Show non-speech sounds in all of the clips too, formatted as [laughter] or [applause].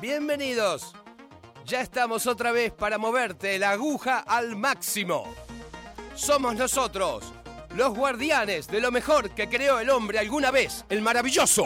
Bienvenidos. Ya estamos otra vez para moverte la aguja al máximo. Somos nosotros, los guardianes de lo mejor que creó el hombre alguna vez, el maravilloso.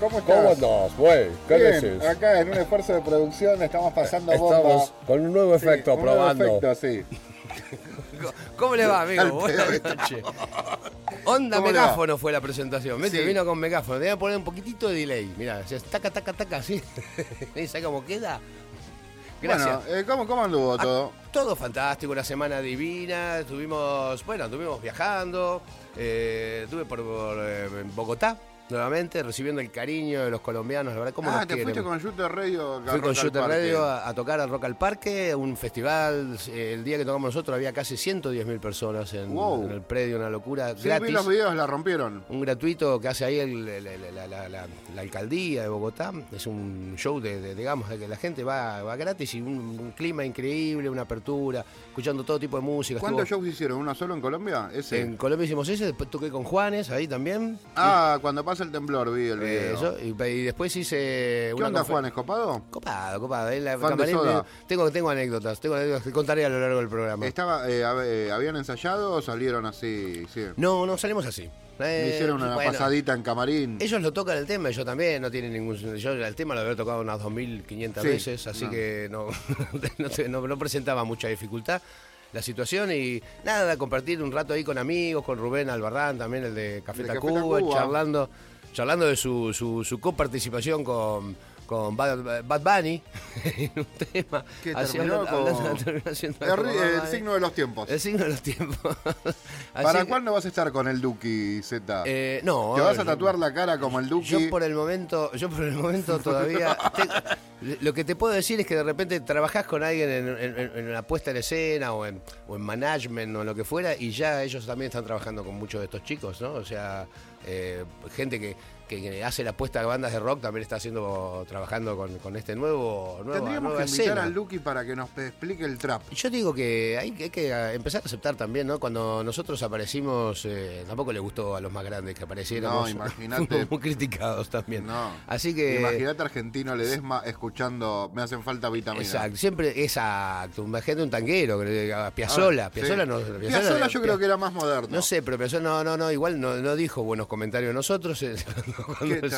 ¿Cómo estás? ¿Cómo andás, güey? ¿Qué Bien, decís? acá en un esfuerzo de producción estamos pasando Estamos bomba. con un nuevo Sí, efecto un nuevo probando. efecto, sí. [laughs] ¿Cómo le va, amigo? Buenas noches. Onda ¿Cómo le va? megáfono fue la presentación. ¿Viste? Sí. Vino con megáfono. Te voy a poner un poquitito de delay. Mirá, hacías taca, taca, taca, así. [laughs] ¿Ves cómo queda? Gracias. Bueno, eh, ¿cómo, ¿cómo anduvo Ah, todo? Todo fantástico, una semana divina. Estuvimos, bueno, estuvimos viajando. eh, estuve por, por, eh, Bogotá nuevamente, recibiendo el cariño de los colombianos. La verdad, ¿cómo Ah, nos te quieren? fuiste con Shooter Radio. Fui con Shooter. Radio a, a tocar al Rock al Parque, un festival. eh, el día que tocamos nosotros había casi 110.000 personas en, Wow. en el predio, una locura. Sí, vi gratis. los videos, la rompieron. Un gratuito que hace ahí el- el- el- la, la- la- la alcaldía de Bogotá. Es un show de, de, digamos, de que la gente va, va gratis y un, un clima increíble, una apertura, escuchando todo tipo de música. ¿Cuántos Estuvo- shows hicieron? ¿Uno solo en Colombia? Ese. En Colombia hicimos ese, después toqué con Juanes ahí también. Ah, cuando pasa el temblor vi el video. eso, y, y después hice ¿Qué una onda, Juan? ¿Es copado? Copado, copado. La Fan de camarín, soda. tengo, tengo anécdotas, tengo anécdotas que contaré a lo largo del programa. Estaba, eh, eh, ¿Habían ensayado o salieron así? Sí. No, no salimos así. Me Eh, hicieron una bueno, pasadita en camarín. Ellos lo tocan el tema, y yo también, no tiene ningún. Yo el tema lo había tocado unas 2.500 Sí, veces, así no. que no, [laughs] no, te- no- no presentaba mucha dificultad la situación y nada, compartir un rato ahí con amigos, con Rubén Albarrán, también el de Café De Café Tacuba. charlando, charlando de su, su, su coparticipación con, con Bad, Bad Bunny [laughs] en un tema. Que terminó con- [laughs] hablando- haciendo El, como signo de los tiempos. El signo de los tiempos. [laughs] ¿Para que- cuándo vas a estar con el Duki Z? Eh, no. ¿Te vas a tatuar la cara como el Duki? Yo por el momento, yo por el momento todavía. te- lo que te puedo decir es que de repente trabajás con alguien en, en- la puesta en escena o en, o en management o en lo que fuera y ya ellos también están trabajando con muchos de estos chicos, ¿no? O sea, eh, gente que, que- hace la puesta de bandas de rock también está haciendo trabajando con, con este nuevo nueva, Tendríamos nueva que invitar escena. al Duki para que nos explique el trap. Yo digo que hay, que- hay que eh, empezar a aceptar también, ¿no? Cuando nosotros aparecimos, eh, tampoco le gustó a los más grandes que apareciéramos. No, [laughs] imagínate. Muy criticados también. No. Así que. Imagínate argentino Ledesma escuchando Me hacen falta vitaminas. Exacto, siempre, exacto. Imagínate un diga, Piazzola. Ah, Piazzola sí. no. Piazzolla yo creo que era más moderno. No sé, pero Piazzolla no, no, no, igual no, no dijo buenos comentarios de nosotros. [laughs] eh, [laughs] cuando ¿Qué, se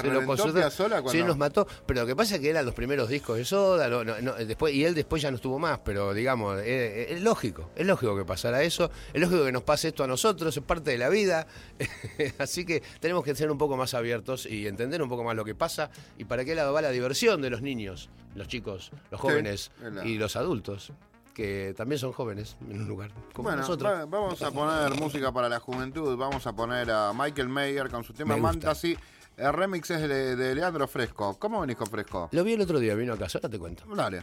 Sí, cuando- nos mató. Pero lo que pasa es que eran los primeros discos de Soda, no, no, no, después, y él después ya no estuvo más, pero digamos, eh, es lógico, es lógico que pasara eso, es lógico que nos pase esto a nosotros, es parte de la vida. [laughs] Así que tenemos que ser un poco más abiertos y entender un poco más lo que pasa y para qué lado va la diversión de los niños, los chicos, los jóvenes la- y los adultos, que también son jóvenes en un lugar como Bueno, nosotros. va- vamos a poner música para la juventud. Vamos a poner a Michael Mayer con su tema. Fantasy. El remix es de, de Leandro Fresco. ¿Cómo venís con Fresco? Lo vi el otro día, vino a casa, ahora te cuento. Dale.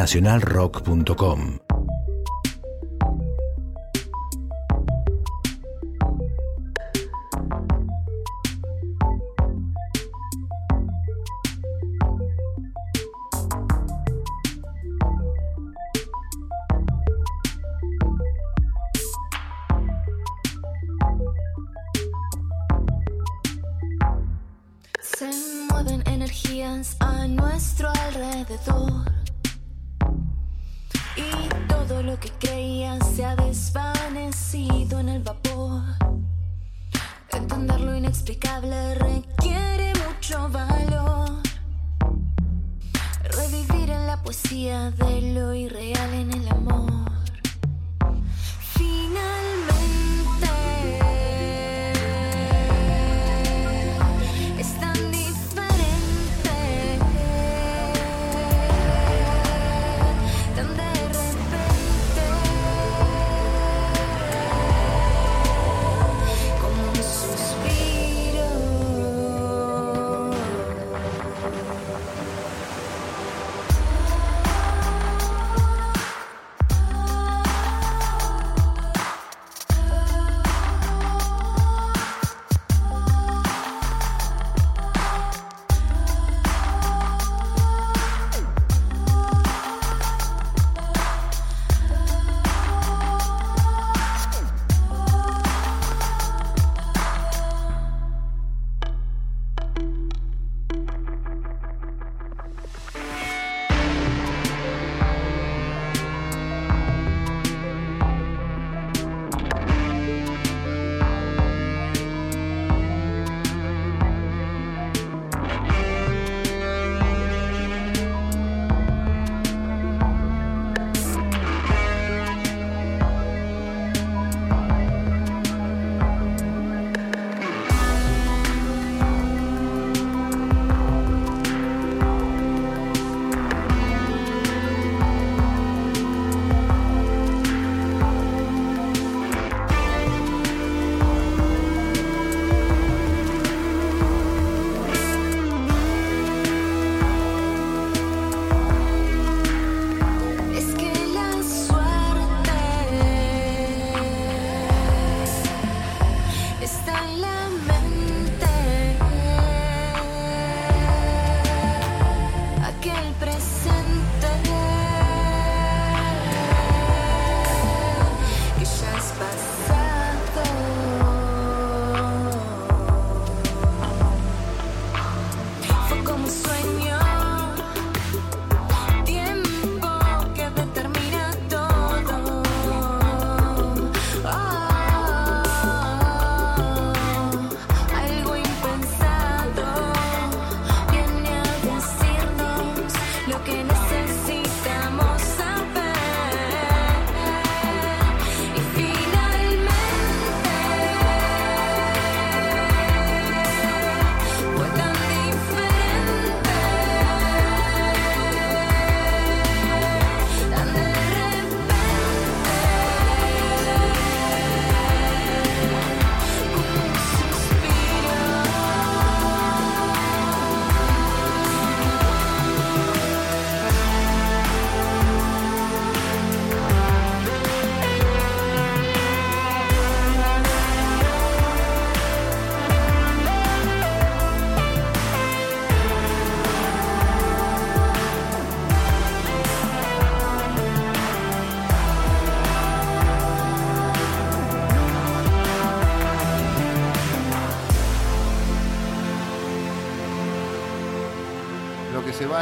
nacionalrock.com. inexplicable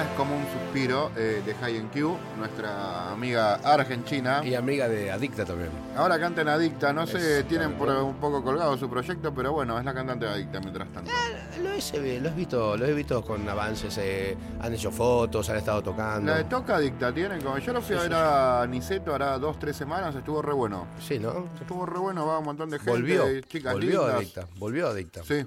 Es como un suspiro eh, de High Q, nuestra amiga argentina. Y amiga de Adicta también. Ahora canta en Adicta, no sé, Es tienen por un poco colgado su proyecto, pero bueno, es la cantante de Adicta mientras tanto. Lo he, lo he visto, lo he visto con avances, eh, han hecho fotos, han estado tocando. La de Toca Adicta tienen como. Yo lo fui a ver a Niceto hará dos, tres semanas, estuvo re bueno. Sí, ¿no? Estuvo re bueno, va un montón de gente, Volvió, chicas volvió lindas. Adicta, volvió Adicta. Sí,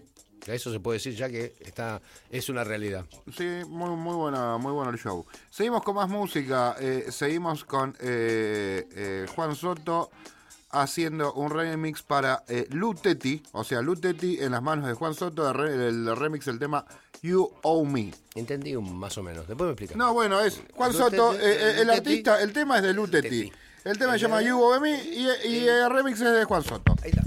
Eso se puede decir ya que está, es una realidad. sí, muy, muy buena, muy bueno el show. Seguimos con más música, eh, seguimos con eh, eh, Juan Soto haciendo un remix para eh, Lutetti, o sea, Lutetti en las manos de Juan Soto, de re- el, remix del tema You Owe Me. Entendí un- más o menos. Después me explica. No, bueno, es Juan Soto, eh, el artista, el tema es de Lutetti. Lutetti. El tema se llama You Owe Me y, y el remix es de Juan Soto. Ahí está.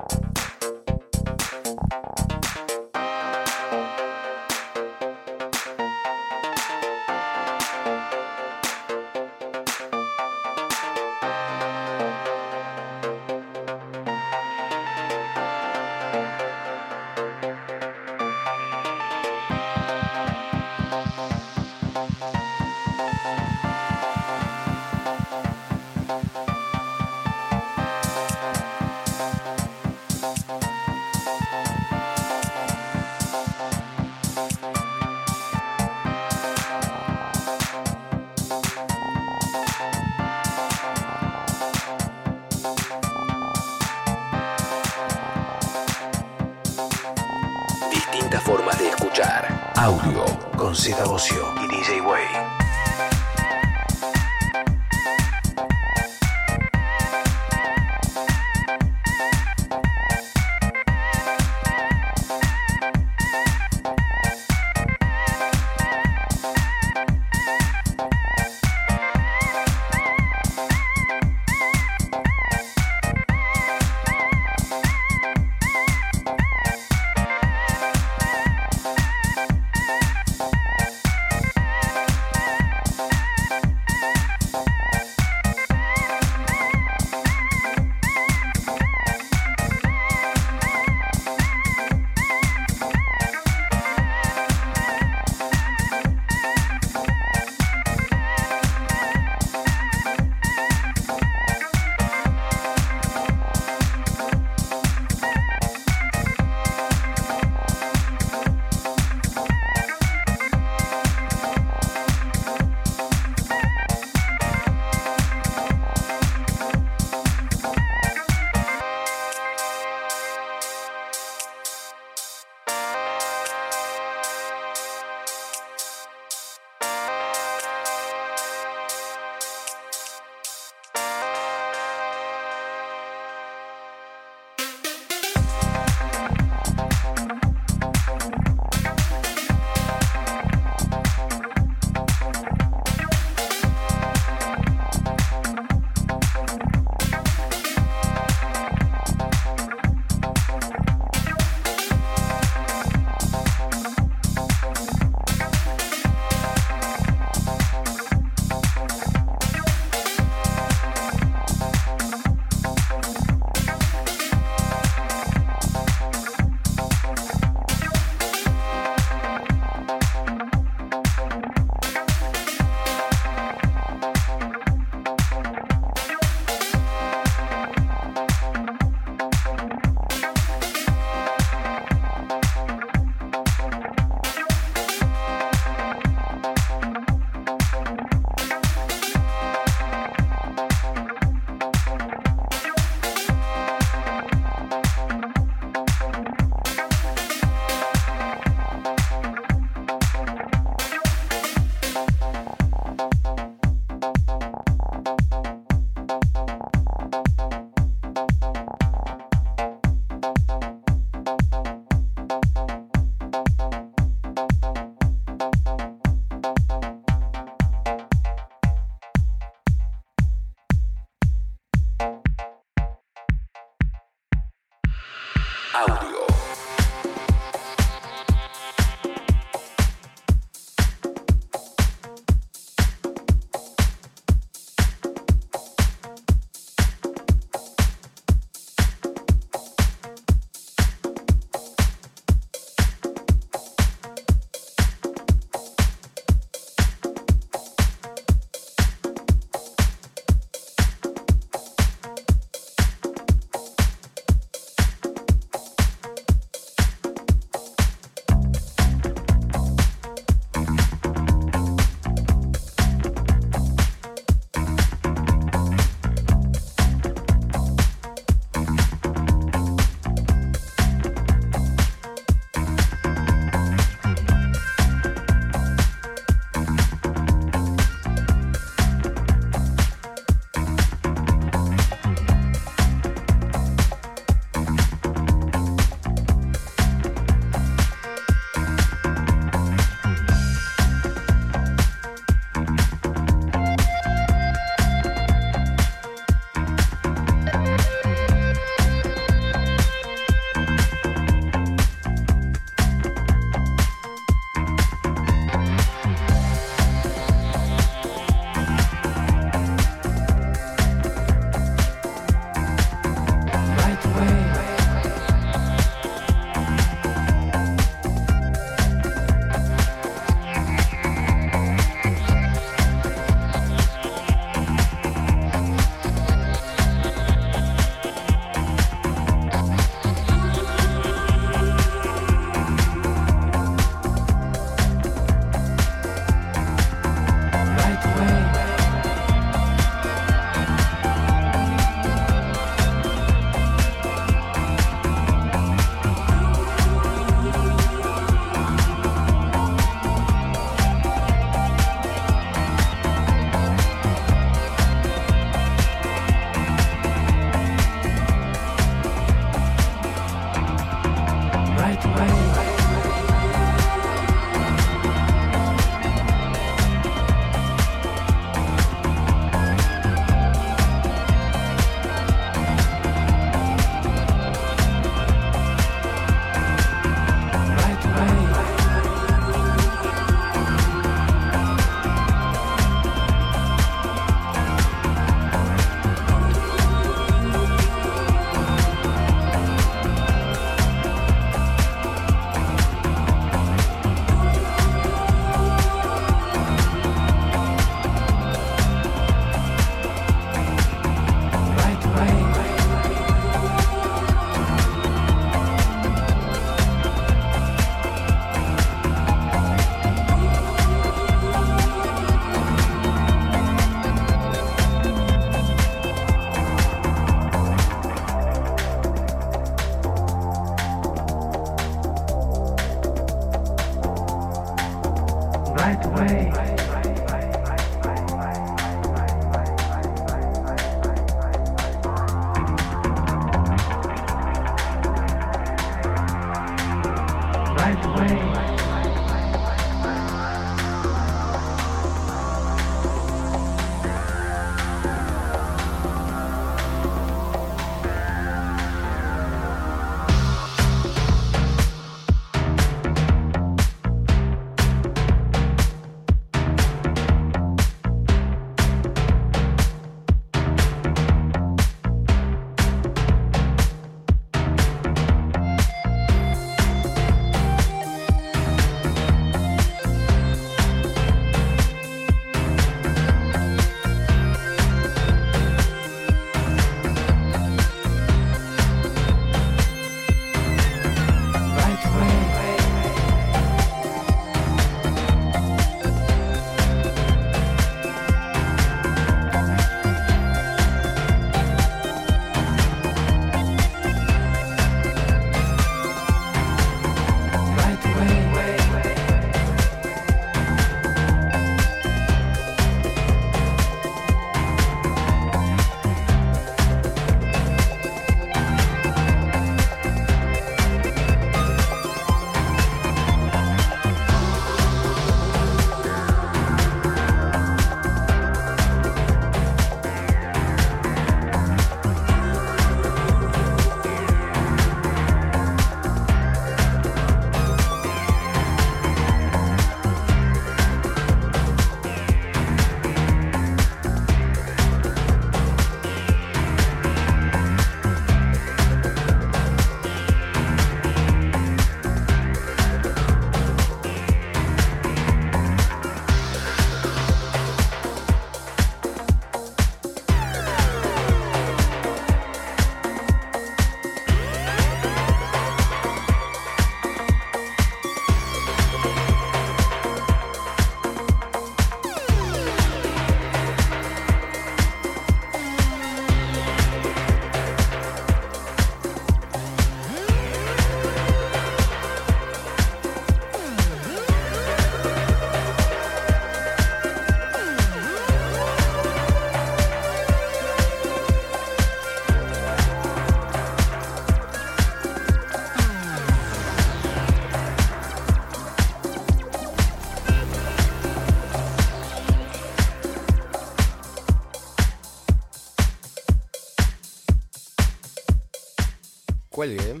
Cuelgue, ¿eh?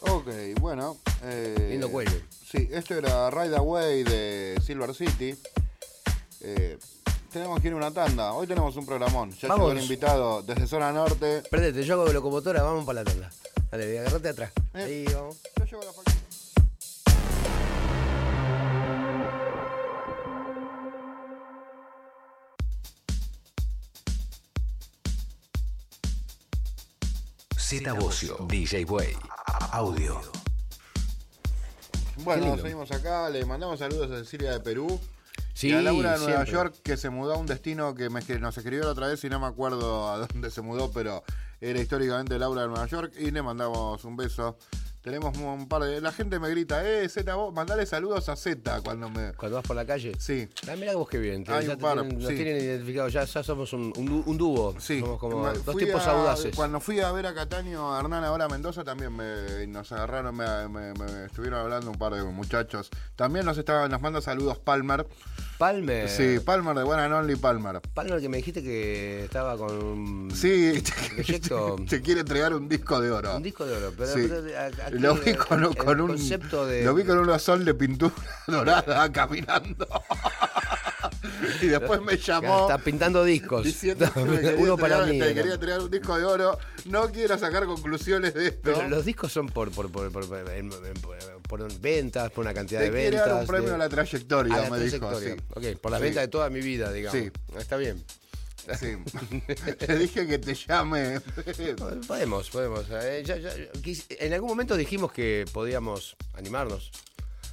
Ok, bueno. eh, Lindo cuelgue. Sí, esto era Ride Away de Silver City. Eh, tenemos que ir a una tanda. Hoy tenemos un programón. Ya Vamos. llegó el invitado desde zona norte. Perdete, yo hago locomotora, vamos para la tanda. Dale, agarrate atrás. Eh. Ahí vamos. DJ Way, audio. Bueno, seguimos acá. Le mandamos saludos a Cecilia de Perú. Sí, y a Laura de Nueva siempre. York, que se mudó a un destino que me- que nos escribió la otra vez y no me acuerdo a dónde se mudó, pero era históricamente Laura de Nueva York. Y le mandamos un beso. Tenemos un par de. La gente me grita, eh, Z, vos, mandale saludos a Z cuando me. Cuando vas por la calle. Sí. Ah, mirá vos qué bien. Hay un par, tienen- nos sí. tienen identificados. Ya, ya somos un, un, du- un dúo. Sí, Somos como dos tipos a- audaces. Cuando fui a ver a Cataño, a Hernán ahora a Mendoza, también me, nos agarraron, me estuvieron hablando un par de muchachos. También nos estaban, nos manda saludos Palmer. Palmer. Sí, Palmer de One and Only Palmer. Palmer que me dijiste que estaba con un, Sí, [laughs] proyecto- te quiere entregar un disco de oro. un disco de oro. Pero, Sí. pero a- aquí Lo vi con, el- con el un concepto de. lo vi con un sol de pintura [laughs] dorada [laughs] caminando. y después me llamó Está pintando discos. diciendo que me quería, Uno para mí. te quería entregar un disco de oro. No quiero sacar conclusiones de esto. Pero los discos son por, por, por, por- por- en- en- por ventas, por una cantidad de quiere ventas. dar un premio de- a la trayectoria, a la me dijo. Sí. Ok, por las Sí. ventas de toda mi vida, digamos. Sí. Está bien. Sí. [laughs] Te dije que te llame. Podemos, podemos. Eh, ya- ya- quis- en algún momento dijimos que podíamos animarnos.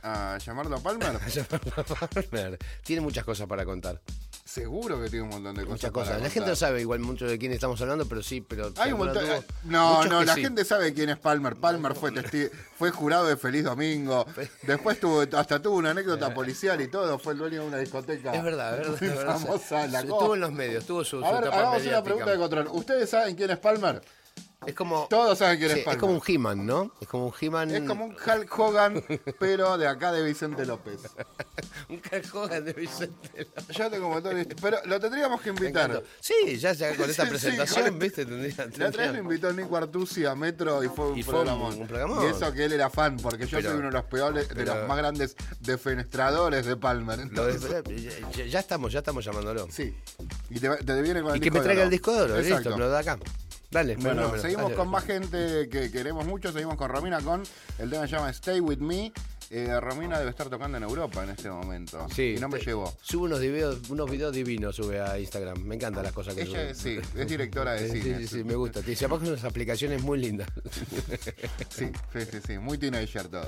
¿A llamarlo a Palmer? [laughs] Palmer Tiene muchas cosas para contar. Seguro que tiene un montón de cosas. Muchas cosas. La gente no sabe igual mucho de quién estamos hablando, pero sí, pero. Hay un montón. tuvo eh, No, no, la sí. gente sabe quién es Palmer. Palmer fue testi- fue jurado de Feliz Domingo. [laughs] Después tuvo, hasta tuvo una anécdota [laughs] policial y todo. Fue el dueño de una discoteca. Es verdad, es verdad. Es verdad. [laughs] la Estuvo en los medios, tuvo su, su A ver, etapa hagamos una pregunta de control. ¿Ustedes saben quién es Palmer? Es como. Todos saben quién sí, es es como un He-Man, ¿no? Es como un He-Man. Es como un Hulk Hogan, pero de acá de Vicente López. [laughs] un Hulk Hogan de Vicente. Ya tengo un montón de... Pero lo tendríamos que invitar. Sí, ya, ya con [laughs] esta Sí, presentación, con este- ¿viste? Tendría, La otra vez tendría- lo invitó Nico Artusi a Metro y fue un Y fue un- programón. un programón. Y eso que él era fan, porque yo Pero- soy uno de los peores, de pero- los más grandes defenestradores de Palmer. Lo de- entonces- [laughs] ya, ya estamos, ya estamos llamándolo. Sí. Y te, te viene con el Y que disco me de traiga oro. el disco de oro, Exacto. listo, me lo da acá. Dale, Bueno, seguimos Dale. con más gente que queremos mucho. Seguimos con Romina con el tema se llama Stay With Me. Eh, Romina debe estar tocando en Europa en este momento. Sí, Y no me llevó. Sube unos videos, unos videos divinos, sube a Instagram. Me encantan las cosas que Ella sube. sí, es directora de [laughs] Sí, cine. sí, sí, me gusta. Te unas aplicaciones muy lindas. [laughs] Sí, sí, sí, sí, muy teenager todo.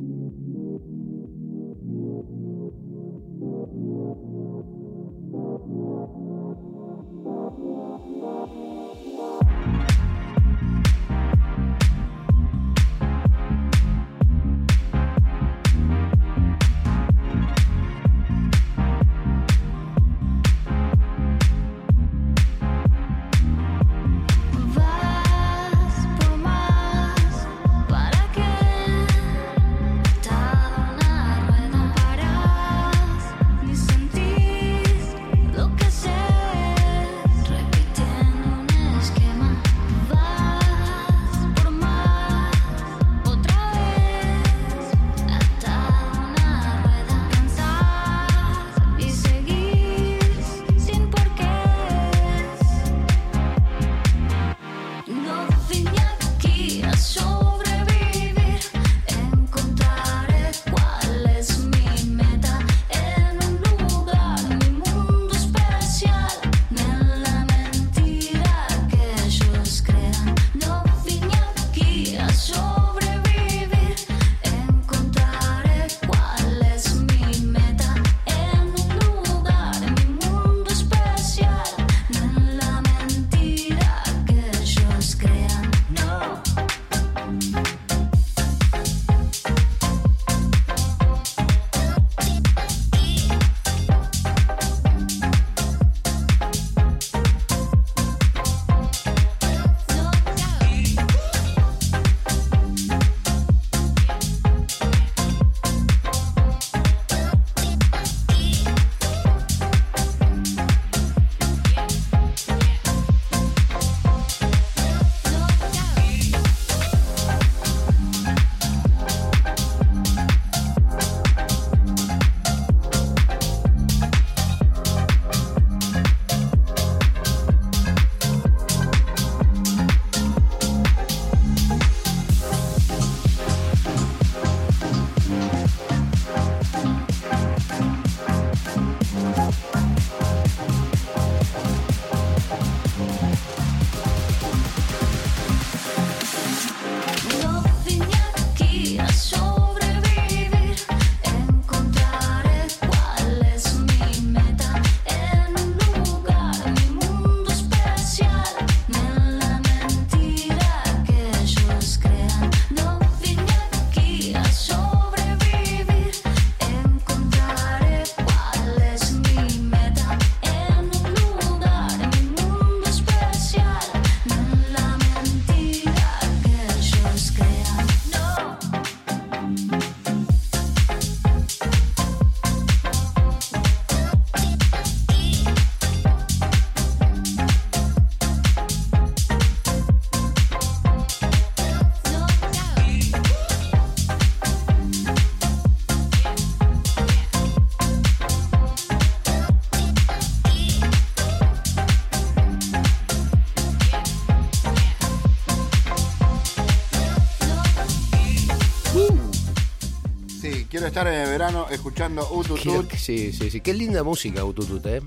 estar en el verano escuchando Ututut. que- Sí, sí, sí. Qué linda música, Ututut, ¿eh?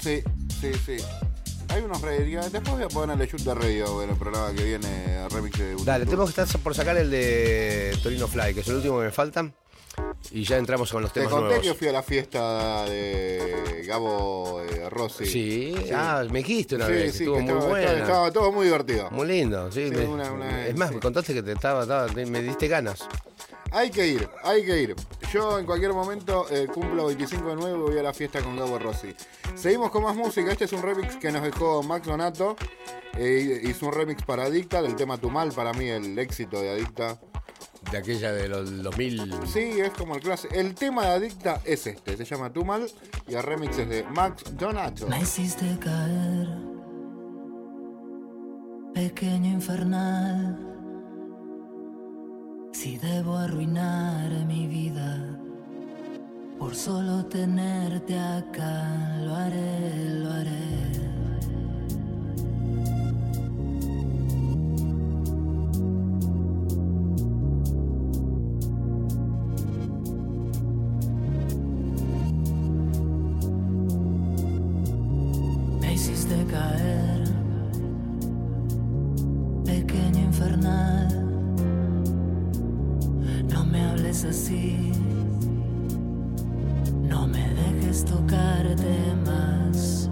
Sí, sí, sí. Hay unos radio. Después voy a ponerle shoot de radio en el programa que viene, remix de Ututut. Dale, tenemos que estar por sacar el de Torino Fly, que es el último que me falta. Y ya entramos con los Te temas conté nuevos. que fui a la fiesta de Gabo eh, Rossi. Sí. ah, me dijiste una Sí, vez, sí, estuvo que muy estaba, buena. estaba- estaba todo muy divertido. Muy lindo, sí. Sí, me- una- una- es más, sí. me contaste que te estaba, me diste ganas. Hay que ir, hay que ir. Yo en cualquier momento eh, cumplo 25 de nuevo y voy a la fiesta con Gabo Rossi. Seguimos con más música. Este es un remix que nos dejó Max Donato. Eh, hizo un remix para Adicta del tema Tu Mal, para mí el éxito de Adicta. De aquella de los 2000. Sí, es como el clase. El tema de Adicta es este, se llama Tu Mal y el remix es de Max Donato. Me hiciste caer, pequeño infernal. Si debo arruinar mi vida por solo tenerte acá, lo haré, lo haré. Caer, así. No me dejes tocarte más.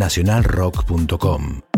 nacionalrock.com.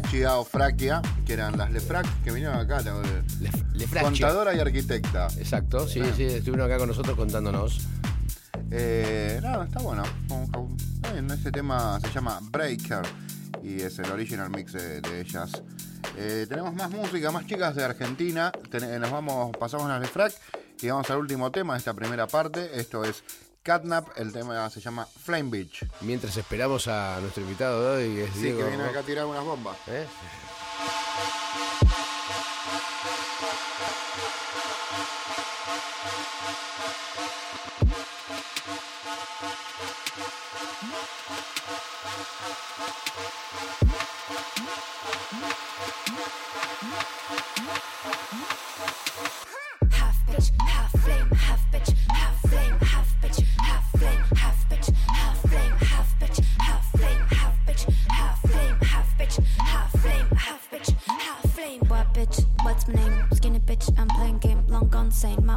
Frachia o Fraquia, que eran las Lefrak, que vinieron acá. Lef- contadora y arquitecta. Exacto, sí, sí, estuvieron acá con nosotros contándonos. Eh, no, está bueno. Este tema se llama Breaker y es el original mix de, de ellas. Eh, tenemos más música, más chicas de Argentina. Ten- nos vamos, pasamos a las de Frac y vamos al último tema de esta primera parte. Esto es Catnap, el tema se llama Flame Beach. Mientras esperamos a nuestro invitado de hoy, que es Sí, Diego. que viene acá a tirar unas bombas. ¿Eh?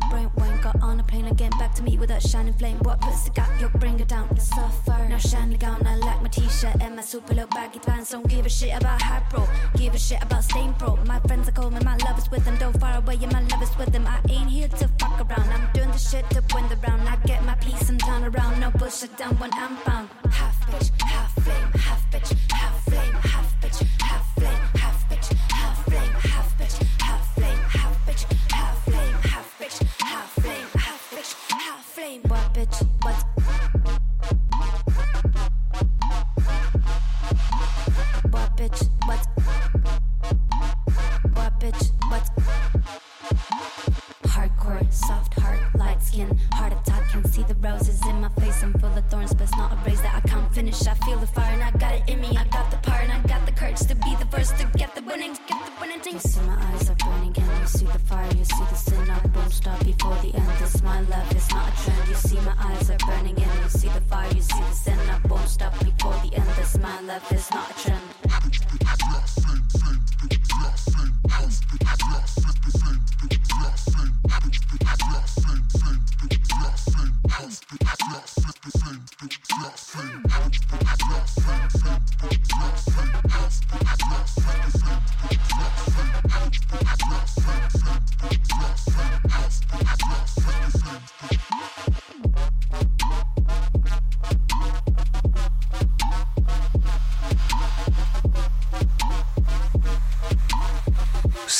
Brain went got on a plane again, back to me with that shining flame. What pussy got you? Bring it down. Suffer. Now shiny gown, I like my t-shirt and my super low baggy pants. Don't give a shit about high pro, give a shit about stain pro. My friends are calling me, my love is with them. Don't far away, yeah, my love is with them. I ain't here to fuck around. I'm doing the shit to win the round. I get my piece and turn around. No bullshit down when I'm found. Half bitch, half flame, half bitch,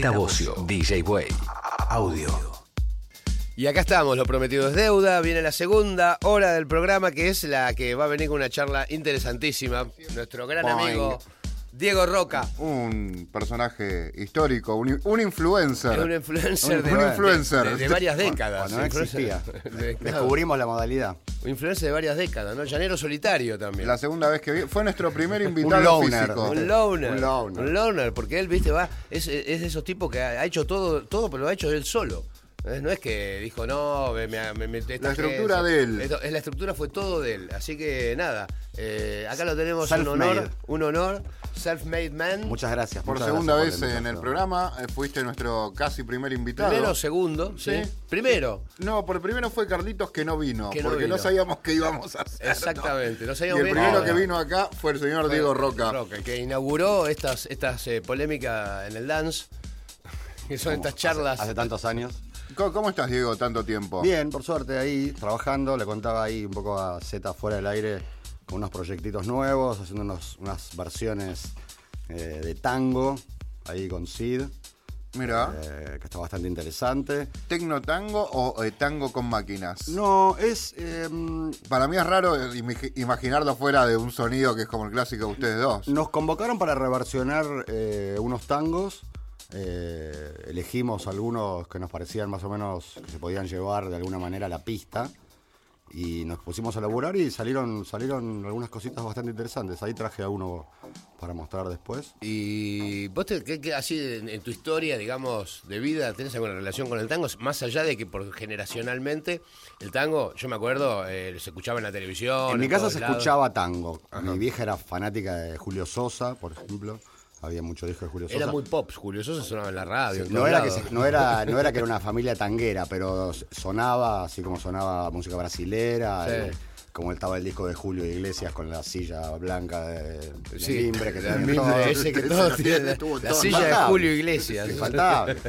Z Bocio, DJ Way. Audio. Y acá estamos, lo prometido es deuda. Viene la segunda hora del programa, que es la que va a venir con una charla interesantísima. Nuestro gran Boing. amigo Diego Roca. Un personaje histórico, un, un influencer. Un influencer, Un- de, un de- influencer. de- de varias décadas. No existía. Descubrimos la modalidad. Un influencer de varias décadas, ¿no? Llanero solitario también. La segunda vez que vi, fue nuestro primer [laughs] invitado loner. físico. Un loner. Un loner. Un loner, porque él, viste, va, es, es de esos tipos que ha ha hecho todo, todo, pero lo ha hecho él solo. No es que dijo, no, me, me- me- me- esta La estructura agencia". de él. Esto- es la estructura fue todo de él. Así que nada, eh, acá lo tenemos un honor, un honor, self-made man. Muchas gracias. Por muchas segunda gracias vez por en el programa, eh, fuiste nuestro casi primer invitado. Primero, segundo, sí. Sí. Primero. No, por primero fue Carlitos que no vino, Que no porque no, vino. sabíamos qué íbamos a hacer. ¿no? Exactamente. No Y sabíamos el bien primero nada. que vino acá fue el señor Diego Roca. Roca, que inauguró estas, estas eh, polémicas en el dance. Que son estas charlas. Hace tantos años. ¿Cómo, estás, Diego, tanto tiempo? Bien, por suerte ahí, trabajando. Le contaba ahí un poco a Z fuera del aire con unos proyectitos nuevos, haciendo unos- unas versiones eh, de tango ahí con Sid, Mira, eh, que está bastante interesante. ¿tecno tango o eh, tango con máquinas? No, es. eh, Para mí es raro imaginarlo fuera de un sonido que es como el clásico de ustedes dos. Nos convocaron para reversionar unos tangos. Eh, elegimos algunos que nos parecían más o menos que se podían llevar de alguna manera a la pista. Y nos pusimos a laburar y salieron, salieron algunas cositas bastante interesantes. Ahí traje a uno para mostrar después. Y vos, te, ¿qué- qué- así en, en tu historia, digamos, de vida, tenés alguna relación con el tango? Más allá de que por generacionalmente el tango, yo me acuerdo, eh, se escuchaba en la televisión. en mi casa se lados. escuchaba tango. Mi vieja era fanática de Julio Sosa, por ejemplo. Había mucho disco de Julio Sosa. Era muy pop, Julio Sosa sonaba en la radio. en No era, que se- no, era, [laughs] no era que era una familia tanguera, pero sonaba así como sonaba música brasilera, Sí. eh, como estaba el disco de Julio Iglesias con la silla blanca de, de Sí, mimbre que tenía todo. ese que [laughs] todos tienen, la- todo silla de. Julio Iglesias. Infaltable. [laughs]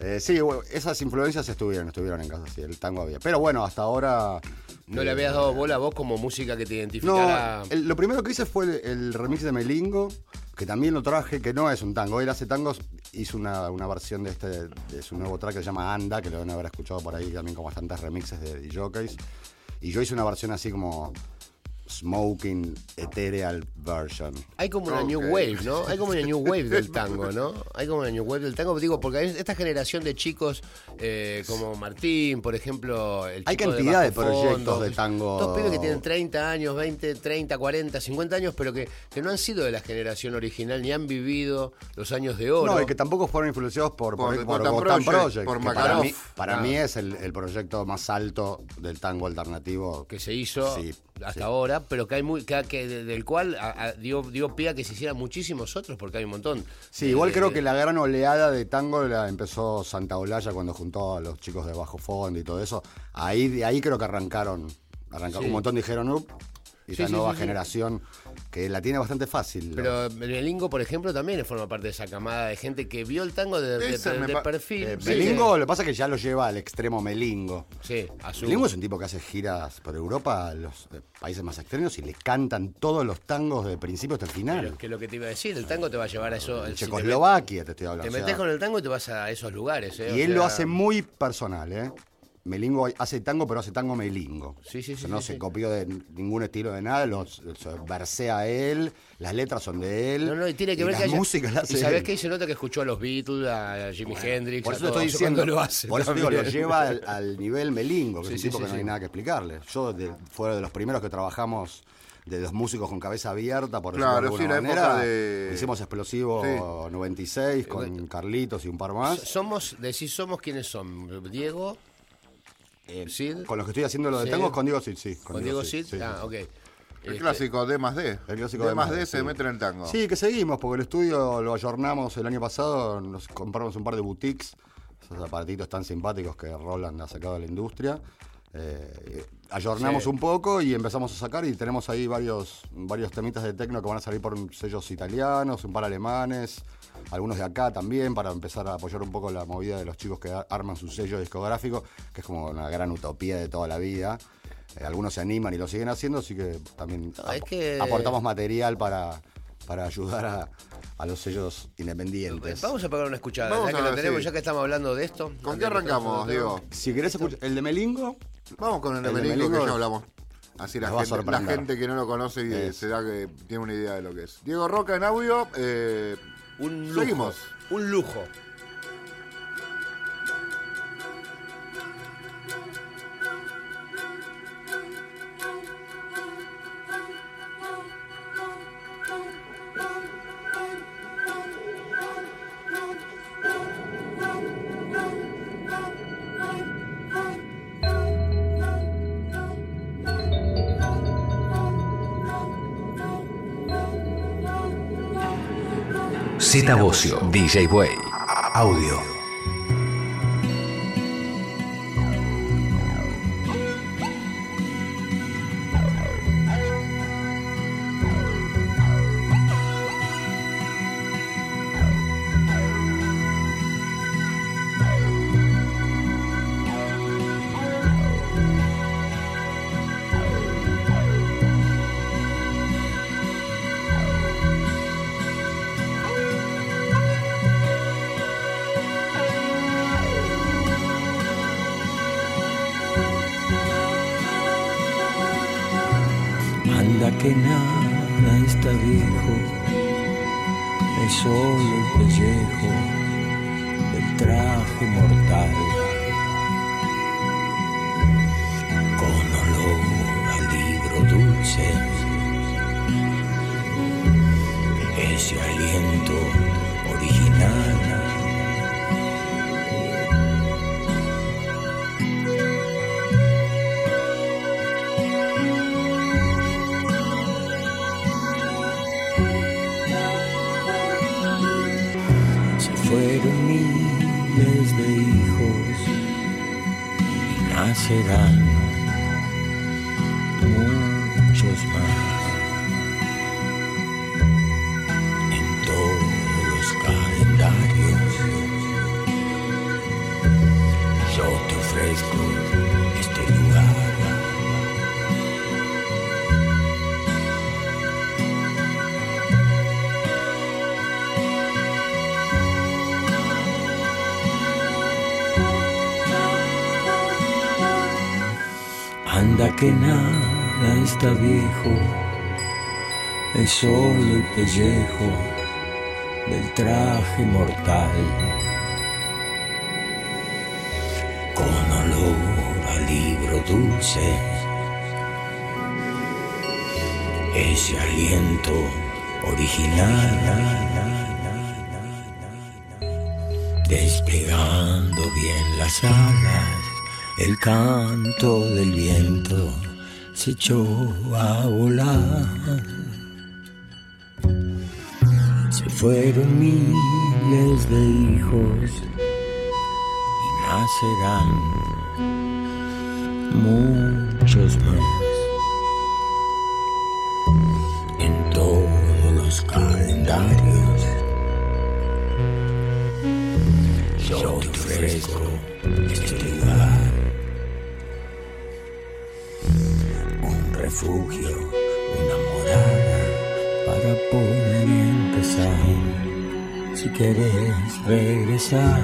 Eh, sí, esas influencias estuvieron, estuvieron en casa, sí, el tango había. Pero bueno, hasta ahora... ¿No le habías dado bola a vos como música que te identificara? lo primero que hice fue el, remix de Melingo, que también lo traje, que no es un tango. Él hace tangos, hizo una, una versión de este de su nuevo track que se llama Anda, que lo deben haber escuchado por ahí también con bastantes remixes de DJs. Y yo hice una versión así como Smoking Ethereal Version. Hay como una new wave, ¿no? Hay como una new wave del tango, ¿no? Hay como una new wave del tango, digo, porque hay esta generación de chicos eh, como Martín, por ejemplo, el Hay cantidad de proyectos Fondo, de tango. Todos pibes que tienen 30 años, 20, 30, 40, 50 años, pero que, que no han sido de la generación original ni han vivido los años de oro. No, y que tampoco fueron influenciados por, Por por, Gotham Gotham Project, Project, por para, Makarov. mí, para Ah. mí es el, el proyecto más alto del tango alternativo. que se hizo Sí, hasta sí. ahora, pero que hay muy, que, que de- del cual a- a- dio, dio pie a que se hicieran muchísimos otros, porque hay un montón. Sí, igual Eh, creo que la gran oleada de tango la empezó Santa Olalla cuando juntó a los chicos de Bajo Fondo y todo eso. Ahí, de ahí creo que arrancaron. arrancaron. Sí. Un montón dijeron, up. Y Sí, sí, nueva generación que la tiene bastante fácil. Pero Melingo, por ejemplo, también forma parte de esa camada de gente que vio el tango de, de- de- de pa- perfil. Eh, Sí, lo que pasa es que ya lo lleva al extremo Melingo. Sí, a su. Melingo es un tipo que hace giras por Europa, a los eh, países más extremos, y le cantan todos los tangos de principio hasta el final. Pero que lo que te iba a decir, el tango te va a llevar a eso. si te Checoslovaquia, te estoy hablando. Te o sea, metes con el tango y te vas a esos lugares. ¿eh? Y O él lo hace muy personal, ¿eh? Melingo hace tango, pero hace tango melingo. Sí, sí, O sea, sí, no sí, se sí. copió de ningún estilo de nada, los, los versea él, las letras son de él. No, no, y tiene que ver la que haya- música la hace Y sabes qué se nota que escuchó a los Beatles, a Jimi Hendrix, Por eso todo estoy diciendo, lo hace. por eso digo, lo lleva al, al nivel melingo, que Sí, es sí, un tipo sí, que no sí. hay nada que explicarle. Yo de, fue de los primeros que trabajamos de los músicos con cabeza abierta, por decirlo Claro, de sí, alguna época manera. de- Hicimos Explosivo Sí. 96 con Carlitos y un par más. Somos, decís somos quiénes son. Diego, Sid, Con los que estoy haciendo lo de Sí. tango, con Diego Sid, sí. con Diego Sid. sí, ah, sí. ok. El Este, clásico D más D. El clásico D D más más D D, se sí. mete en el tango. Sí, que seguimos, porque el estudio lo ayornamos el año pasado, nos compramos un par de boutiques, esos aparatitos tan simpáticos que Roland ha sacado de la industria. Eh, ayornamos Sí. un poco y empezamos a sacar y tenemos ahí varios, varios temitas de tecno que van a salir por sellos italianos, un par alemanes, algunos de acá también, para empezar a apoyar un poco la movida de los chicos que a- arman su sello discográfico, que es como una gran utopía de toda la vida. Eh, algunos se animan y lo siguen haciendo, así que también No, es ap- que- aportamos material para, para ayudar a, a los sellos independientes. Vamos a pegar una escuchada, Vamos ya que lo tenemos, sí. ya que estamos hablando de esto. ¿Con qué arrancamos, Diego? Si querés escuchar el de Melingo, Vamos con el de El de Melingo, que Melingo ya hablamos. Así la nos va a gente, la gente que no lo conoce y Es. se da que tiene una idea de lo que es. Diego Roca en audio. eh, Un lujo. Seguimos. Un lujo. Z Bocio, DJ Way. Audio. Que nada está viejo, es solo el pellejo del traje mortal. Con olor a libro dulce, ese aliento original. Desplegando bien las alas, el canto del viento se echó a volar. Se fueron miles de hijos y nacerán muchos más en todos los calendarios. Yo te ofrezco refugio, una morada para poder empezar. Si quieres regresar.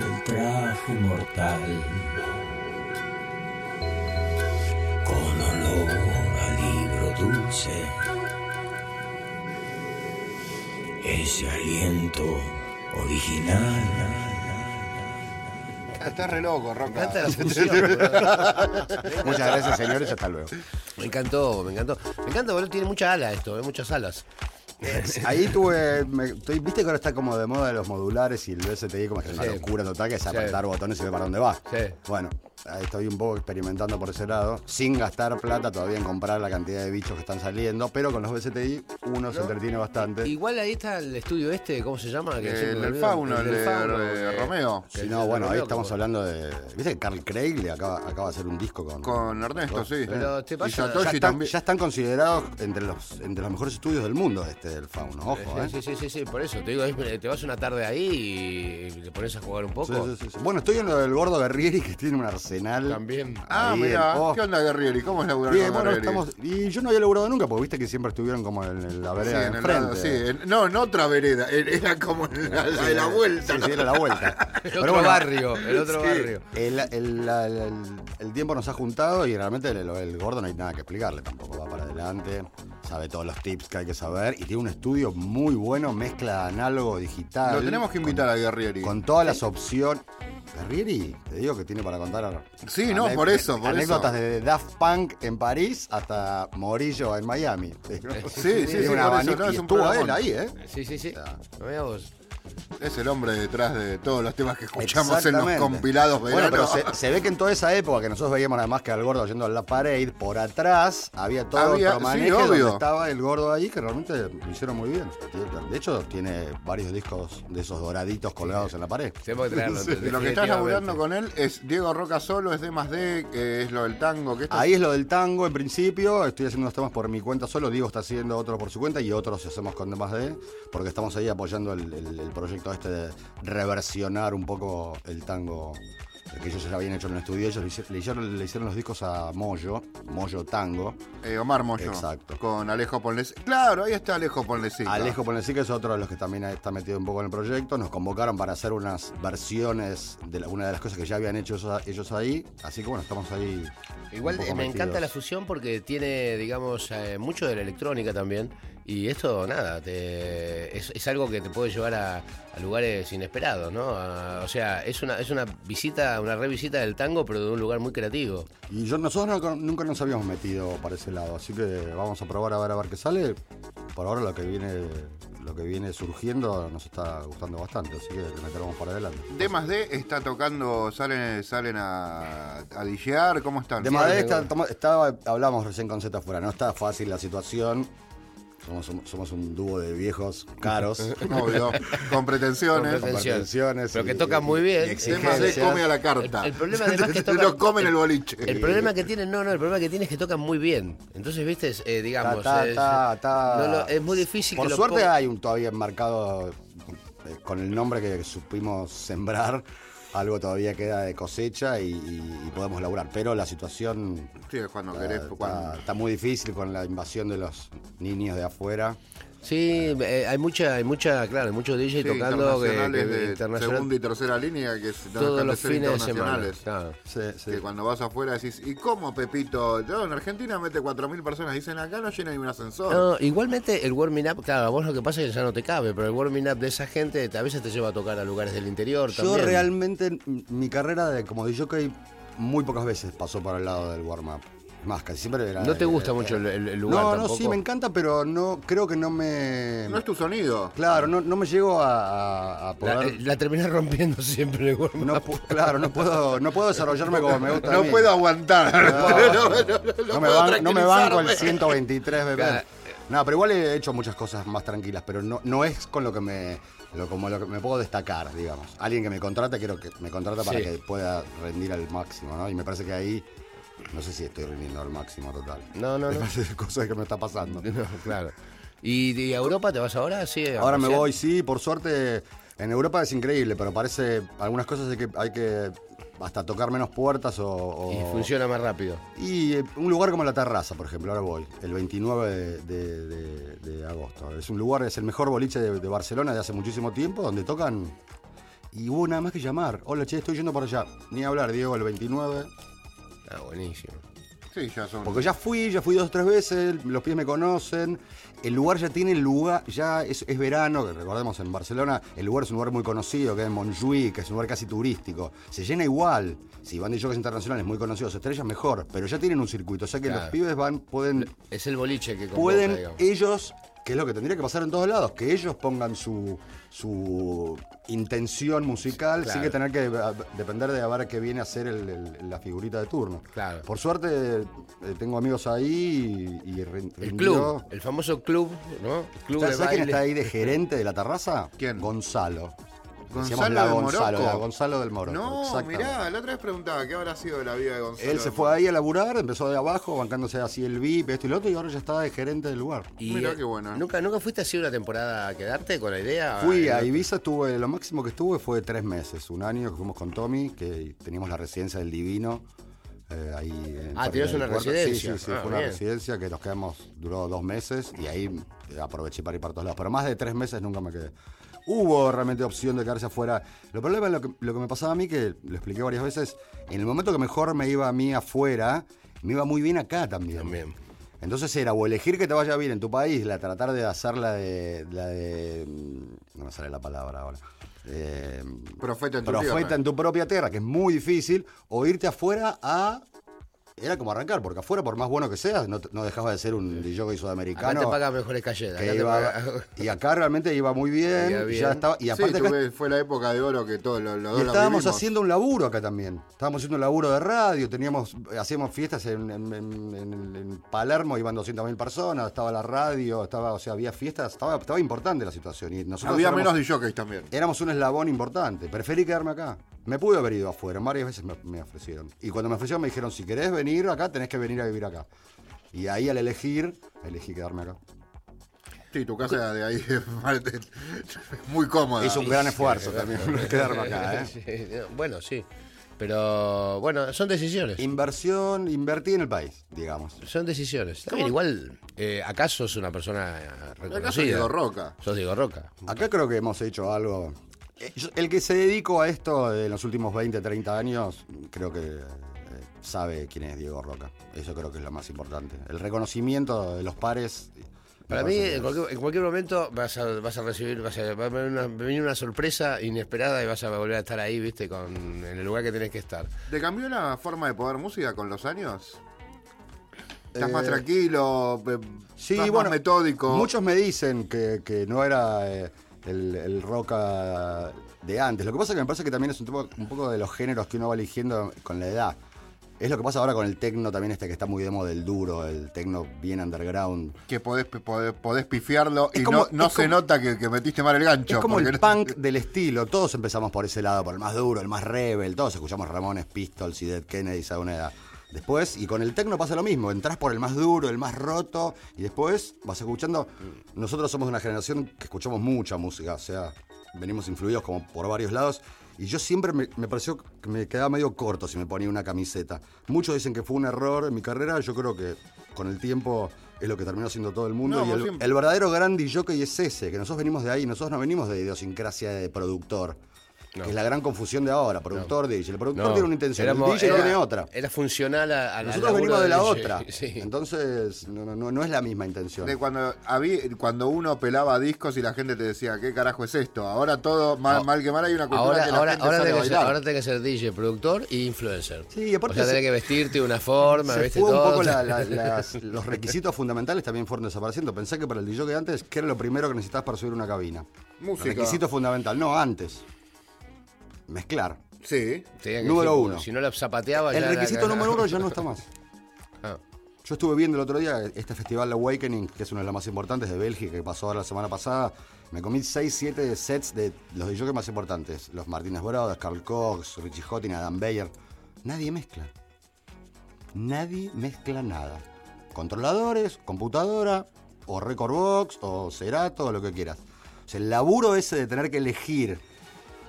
Del traje mortal. Con olor a libro dulce, ese aliento original. Estás re loco, Roca. La [laughs] fusión. muchas gracias señores, hasta luego. Me encantó, me encantó. Me encanta, boludo, tiene mucha ala esto, eh, muchas alas. [laughs] Ahí tuve. me- estoy- Viste que ahora está como de moda los modulares y el VSTI como que es una locura total, que es apretar botones y ver para dónde va. Sí. Bueno, estoy un poco experimentando por ese lado, sin gastar plata todavía en comprar la cantidad de bichos que están saliendo, pero con los VSTI uno se entretiene bastante. Igual ahí está el estudio este, ¿cómo se llama? Que El del fauno, el de- fauno, de que- Romeo. Si el no, bueno, ahí estamos como- hablando de. ¿Viste que Carl Craig le acaba, acaba de hacer un disco con. Con Ernesto, sí. Pero te Y pasa- ya, Satoshi están, también. ya están considerados entre los, entre los mejores estudios del mundo este del Fauno, ojo, ¿eh? Sí, sí, sí, sí, por eso. Te digo, es- te vas una tarde ahí y te pones a jugar un poco. Sí, sí, sí, sí. Bueno, estoy en lo del gordo Guerrieri que tiene un arsenal. También. Ah, Ahí mira. ¿qué onda Guerrieri? ¿Cómo es laburar Bien, con bueno, Guerrieri? estamos. Y yo no había laburado nunca, porque viste que siempre estuvieron como en, en la Sí, vereda de en el enfrente. lado, sí, en- no, en otra vereda, era como en la, la de la vuelta. Sí, sí, era la vuelta. [laughs] El otro bueno, barrio, el otro sí, barrio. El, el- la- el- el tiempo nos ha juntado y realmente el, el gordo no hay nada que explicarle tampoco. Va para adelante, sabe todos los tips que hay que saber y tiene un estudio muy bueno, mezcla análogo, digital. Lo tenemos que invitar a Guerrieri. Con todas las opciones. Guerrieri, te digo que tiene para contar. Sí, no, por eso, por anécdotas eso. de Daft Punk en París hasta Morillo en Miami. Sí, sí, sí, por eso, no, es un estuvo él ahí, ¿eh? Sí, sí, sí. No veas vos. Es el hombre detrás de todos los temas que escuchamos en los compilados Bueno, pero se, se ve que en toda esa época que nosotros veíamos además que al gordo yendo a la parade, por atrás había todo Había- otro sí, donde estaba el gordo ahí que realmente lo hicieron muy bien. De hecho, tiene varios discos de esos doraditos colgados en la pared. Tenemos que traerlo. [laughs] Sí, lo que estás laburando con él es Diego Roca solo, es D más D, que es lo del tango. que Ahí es lo del tango en principio, estoy haciendo unos temas por mi cuenta solo, Diego está haciendo otros por su cuenta y otros hacemos con demás de, porque estamos ahí apoyando el, el- el proyecto este de reversionar un poco el tango que ellos ya habían hecho en el estudio, ellos le hici- le hicieron, le hicieron los discos a Moyo, Moyo Tango. Eh, Omar Moyo. Exacto. Con Alejo Ponlesi. Claro, ahí está Alejo Ponlesi. Alejo Ponleci, que es otro de los que también está metido un poco en el proyecto, nos convocaron para hacer unas versiones de la- una de las cosas que ya habían hecho ellos, ellos ahí, así que bueno, estamos ahí. Igual un eh, me metidos. encanta la fusión porque tiene, digamos, eh, mucho de la electrónica también. Y esto, nada, te- es, es algo que te puede llevar a, a lugares inesperados, ¿no? A- o sea, es una, es una visita, una revisita del tango, pero de un lugar muy creativo. Y yo, nosotros no- nunca nos habíamos metido para ese lado, así que vamos a probar a ver a ver qué sale. Por ahora lo que viene, lo que viene surgiendo nos está gustando bastante, así que le meteremos para adelante. D más D está tocando, salen, salen a, a DJear, ¿cómo están? De Madrid está, toma- estaba- hablamos recién con Z fuera, no está fácil la situación. Somos, un- somos un dúo de viejos caros. [laughs] Obvio, con pretensiones. Con pretensiones. Pero que tocan muy bien. Más D exigencias. come a la carta. El- el problema además que [laughs] tocan- Lo comen el boliche. El problema que tienen, no, no, el problema que tienen es que tocan muy bien. Entonces, viste, eh, digamos, Ta, ta, es, ta, ta. no lo- es muy difícil Por que suerte hay un todavía enmarcado eh, con el nombre que supimos sembrar. Algo todavía queda de cosecha y, y- y podemos laburar. Pero la situación Sí, cuando está, querés, está- cuando- está muy difícil con la invasión de los niños de afuera. Sí, eh, hay mucha, hay mucha, claro, hay muchos DJ Sí, tocando que, internacionales que- de internacional- segunda y tercera línea que es- no todos de los fines de semana. internacionales. claro. Sí, sí. Que cuando vas afuera decís, ¿y cómo Pepito? Yo en Argentina mete 4.000 personas, dicen acá no llena ni un ascensor. No, igualmente el warming up, claro, a vos lo que pasa es que ya no te cabe, pero el warming up de esa gente a veces te lleva a tocar a lugares del interior Yo también. realmente, mi carrera de, como DJ muy pocas veces pasó por el lado del warm-up. Más, casi siempre era... No te gusta mucho el, lugar No, tampoco. no, sí, me encanta, pero no creo que no me... No es tu sonido. Claro, no, no me llego a, La, poder... eh, la terminás rompiendo [laughs] siempre no claro, no puedo, no puedo desarrollarme como me gusta. a No mí. puedo aguantar. No, [laughs] No, no, no, no no me, puedo ban- no me banco el tranquilizarme. 123 BPM. Claro. No, pero igual he hecho muchas cosas más tranquilas, pero no, no es con lo que me lo, como lo que me puedo destacar, digamos. Alguien que me contrata, quiero que me contrata para Sí. que pueda rendir al máximo, ¿no? Y me parece que ahí no sé si estoy rindiendo al máximo total. No, no, no. parece [laughs] cosas que me está pasando. [laughs] No, claro. ¿Y, y a Europa te vas ahora? Sí, Ahora me voy, sí, por suerte. En Europa es increíble, pero parece algunas cosas hay que, hay que hasta tocar menos puertas o, o- Y funciona más rápido. Y eh, un lugar como la terraza, por ejemplo, ahora voy, el 29 de, de- de- de agosto. Es un lugar, es el mejor boliche de, de Barcelona de hace muchísimo tiempo, donde tocan. Y hubo nada más que llamar. Hola, che, estoy yendo para allá. Ni hablar, Diego, el 29. Ah, buenísimo. Sí, ya son. Porque ya fui, ya fui dos o tres veces, los pies me conocen, el lugar ya tiene lugar, ya es, es verano, que recordemos en Barcelona, el lugar es un lugar muy conocido, que es Montjuïc, que es un lugar casi turístico. Se llena igual. Si van de jockeys internacionales muy conocidos, estrellas mejor, pero ya tienen un circuito, o sea que Claro. los pibes van, pueden, Es el boliche que convoca, pueden digamos. ellos, que es lo que tendría que pasar en todos lados, que ellos pongan su, su intención musical Claro. sin que tener que a- depender de a ver qué viene a ser el- el- la figurita de turno. Claro. Por suerte eh, tengo amigos ahí y, El club, el famoso club, ¿no? El club ¿Sabes de quién está ahí de gerente de la terraza? ¿Quién? Gonzalo. Gonzalo la del Gonzalo, la Gonzalo del Morocco. No, mirá, la otra vez preguntaba qué habrá sido de la vida de Gonzalo. Él se fue ahí a laburar, empezó de abajo, bancándose así el VIP, esto y lo otro, y ahora ya está de gerente del lugar. Y, Mirá qué bueno. ¿nunca, ¿Nunca fuiste así una temporada a quedarte con la idea? Fui a Eh, Ibiza, estuve, lo máximo que estuve fue tres meses, un año que fuimos con Tommy, que teníamos la residencia del Divino. eh, ahí en Ah, Parque ¿tienes del una Puerto. residencia? Sí, sí, sí, Ah, fue una bien. residencia que nos quedamos, duró dos meses y ahí aproveché para ir para todos lados. Pero más de tres meses nunca me quedé. Hubo realmente opción de quedarse afuera. Lo problema es lo que, lo que me pasaba a mí, que lo expliqué varias veces, en el momento que mejor me iba a mí afuera, me iba muy bien acá también. También. Entonces era o elegir que te vaya bien en tu país, la tratar de hacer la de. La de no me sale la palabra ahora. Eh, Profeta en tu profeta tierra. en tu propia tierra, que es muy difícil, o irte afuera a. Era como arrancar, porque afuera, por más bueno que seas, no, no dejabas de ser un DJ sudamericano. Acá te pagan mejores te pagan- y acá realmente iba muy bien, Iba bien. Ya estaba, y Sí, aparte acá fue la época de oro que todos los, los y estábamos vivimos. haciendo un laburo acá también. Estábamos haciendo un laburo de radio, teníamos, hacíamos fiestas en, en- en- en- en Palermo, iban 200.000 personas, estaba la radio, estaba, o sea, había fiestas, estaba, estaba importante la situación. Y nosotros Había éramos, menos de jockeys también. éramos un eslabón importante. Preferí quedarme acá. Me pude haber ido afuera, varias veces me, me ofrecieron. Y cuando me ofrecieron me dijeron, si querés venir acá, tenés que venir a vivir acá. Y ahí al elegir, elegí quedarme acá. Sí, tu casa de ahí es [laughs] muy cómoda. Hice un gran esfuerzo también [laughs] quedarme acá, ¿eh? Sí, bueno, sí. Pero bueno, son decisiones. Inversión, invertí en el país, digamos. Son decisiones. Bien, igual, eh, acá sos una persona eh, reconocida. Acá soy Diego Roca. Sos Diego Roca. Acá creo que hemos hecho algo. Eh, El que se dedicó a esto en los últimos 20, 30 años, creo que eh, sabe quién es Diego Roca. Eso creo que es lo más importante. El reconocimiento de los pares. Para mí, en cualquier, en cualquier momento vas a, vas a recibir, vas a, va a venir una, venir una sorpresa inesperada y vas a volver a estar ahí, viste, con, en el lugar que tenés que estar. ¿Te cambió la forma de poder música con los años? ¿Estás Eh, más tranquilo? pe- Sí, estás bueno, más metódico? Muchos me dicen que, que no era eh, el, el Roca de antes. Lo que pasa es que me parece que también es un, tipo- un poco de los géneros que uno va eligiendo con la edad. Es lo que pasa ahora con el tecno también este que está muy demo del duro, el tecno bien underground. Que podés, podés, podés pifiarlo Es y como- no, no se como- nota que, que metiste mal el gancho. Es como el no- punk del estilo. Todos empezamos por ese lado, por el más duro, el más rebel. Todos escuchamos Ramones, Pistols y Dead Kennedys a una edad. Después, y con el tecno pasa lo mismo. Entrás por el más duro, el más roto, y después vas escuchando. Nosotros somos una generación que escuchamos mucha música, o sea, venimos influidos como por varios lados. Y yo siempre me, me pareció que me quedaba medio corto si me ponía una camiseta. Muchos dicen que fue un error en mi carrera. Yo creo que con el tiempo es lo que terminó siendo todo el mundo. No, y el, el verdadero gran DJ es ese, que nosotros venimos de ahí. Nosotros no venimos de idiosincrasia de productor. No. Que es la gran confusión de ahora, productor, DJ. El productor No, tiene una intención, éramos- el DJ era- tiene otra. Era funcional a, a Nosotros venimos de la DJ, otra. [laughs] Sí. Entonces, no, no- no es la misma intención. De cuando, había, cuando uno pelaba discos y la gente te decía, ¿qué carajo es esto? Ahora todo, mal, mal que mal, hay una cultura Ahora, que la ahora, gente ahora, sale tenés que ser, bailar. ahora tenés que ser DJ, productor y influencer. Sí, y aparte o sea, se- tenés que vestirte de una forma, Se ¿viste? fue un todo. poco la- [laughs] la- las- los requisitos fundamentales también fueron desapareciendo. Pensé que para el DJ de antes, ¿qué era lo primero que necesitabas para subir una cabina? Música. Requisito fundamental, no antes. Mezclar. Sí. Tenía que Número decir, uno. Si no lo zapateaba, El ya requisito número uno ya no está más. [laughs] Ah. Yo estuve viendo el otro día este festival Awakening, que es uno de los más importantes de Bélgica, que pasó ahora la semana pasada. Me comí 6, 7 sets de los DJs más importantes. Los Martínez Brothers, Carl Cox, Richie Hottin, Adam Beyer. Nadie mezcla. Nadie mezcla nada. Controladores, computadora, o Record Box, o Cerato, o lo que quieras. O sea, el laburo ese de tener que elegir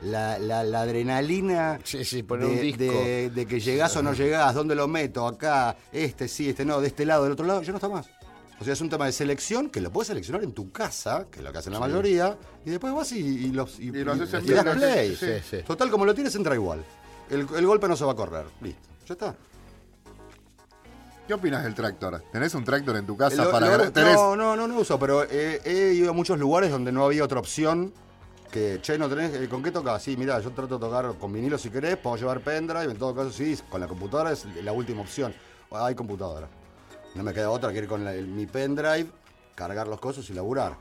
la, la- la adrenalina Sí, sí, poner de, un disco. de- de que llegás o no llegás, dónde lo meto, acá, este sí, este no, de este lado, del otro lado, ya no está más. O sea, es un tema de selección que lo puedes seleccionar en tu casa, que es lo que hacen la mayoría, y después vas y, y los y, Y lo haces en y das vivo, play. sí, sí. Total, como lo tienes, entra igual. El, el golpe no se va a correr. Listo. Ya está. ¿Qué opinas del tractor? ¿Tenés un tractor en tu casa Lo- para lo- tenés- no, no, no, no uso, pero he, he ido a muchos lugares donde no había otra opción. Que, che, ¿no tenés? eh, ¿Con qué tocas? Sí, mira, yo trato de tocar con vinilo si querés, puedo llevar pendrive, en todo caso sí, con la computadora es la última opción. Hay computadora. No me queda otra que ir con la- el- mi pendrive, cargar los cosas y laburar.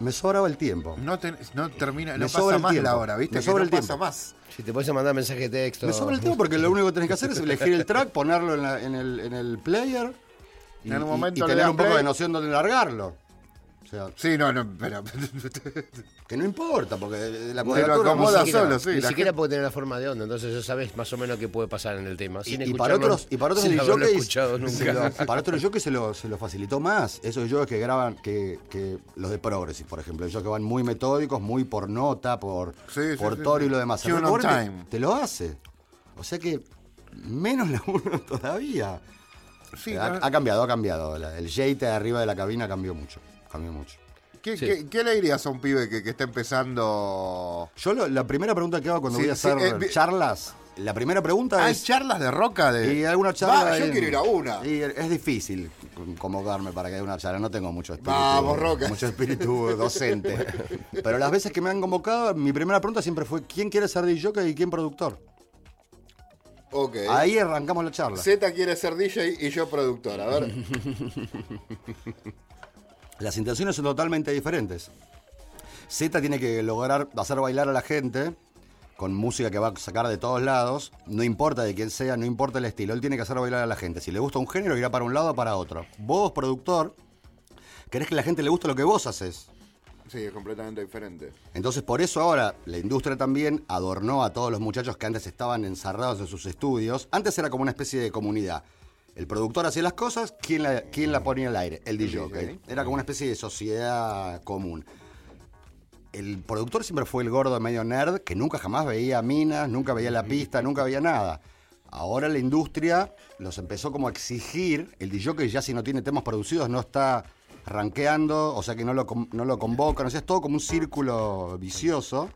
Me sobraba el tiempo. No, termina, Me no sobra pasa el más tiempo. la hora, ¿viste? Me Que sobra no el pasa tiempo. más. Si te puedes mandar mensaje de texto. Me sobra el tiempo porque lo único que tenés que hacer es elegir el track, [laughs] ponerlo en, la- en el, en el player y, En un momento y tener un poco play. de noción de dónde largarlo. O sea, Sí, no, no, pero. [laughs] que no importa, porque la Te lo cuadratura acomoda Ni siquiera- solo, sí, Ni la siquiera gente- puede tener la forma de onda, entonces ya sabes más o menos qué puede pasar en el tema. Sin y, y para otros y para otros [laughs] se nunca. lo- para otros que se lo, se lo facilitó más esos DJs que graban que, que los de Progressive por ejemplo ellos que van muy metódicos muy por nota por Sí, sí, por sí, toro sí. y lo demás te- time. te lo hace o sea que menos la uno todavía Sí, ha, no- ha cambiado ha cambiado el jate de arriba de la cabina cambió mucho cambió mucho ¿Qué, Sí. qué- qué le dirías a un pibe que, que está empezando? yo lo- la primera pregunta que hago cuando Sí, voy a sí, hacer eh, charlas la primera pregunta ¿Hay es charlas de roca? De... Y alguna charla. Va, yo en- quiero ir a una. Y es difícil convocarme para que haya una charla. No tengo mucho espíritu. Vamos, Roca. Mucho espíritu docente. Pero las veces que me han convocado, mi primera pregunta siempre fue: ¿quién quiere ser DJ y quién productor? Ok. Ahí arrancamos la charla. Z quiere ser DJ y yo productor. A ver. [laughs] Las intenciones son totalmente diferentes. Z tiene que lograr hacer bailar a la gente con música que va a sacar de todos lados. No importa de quién sea, no importa el estilo. Él tiene que hacer bailar a la gente. Si le gusta un género, irá para un lado o para otro. Vos, productor, querés que la gente le guste lo que vos haces. Sí, es completamente diferente. Entonces, por eso ahora la industria también adornó a todos los muchachos que antes estaban encerrados en sus estudios. Antes era como una especie de comunidad. El productor hacía las cosas, ¿quién la, quién la ponía al aire? El DJ. Era como una especie de sociedad común. El productor siempre fue el gordo medio nerd que nunca jamás veía minas, nunca veía la pista, nunca veía nada. Ahora la industria los empezó como a exigir. El DJ que ya si no tiene temas producidos no está rankeando, o sea que no lo, no lo convocan. O sea, es todo como un círculo vicioso.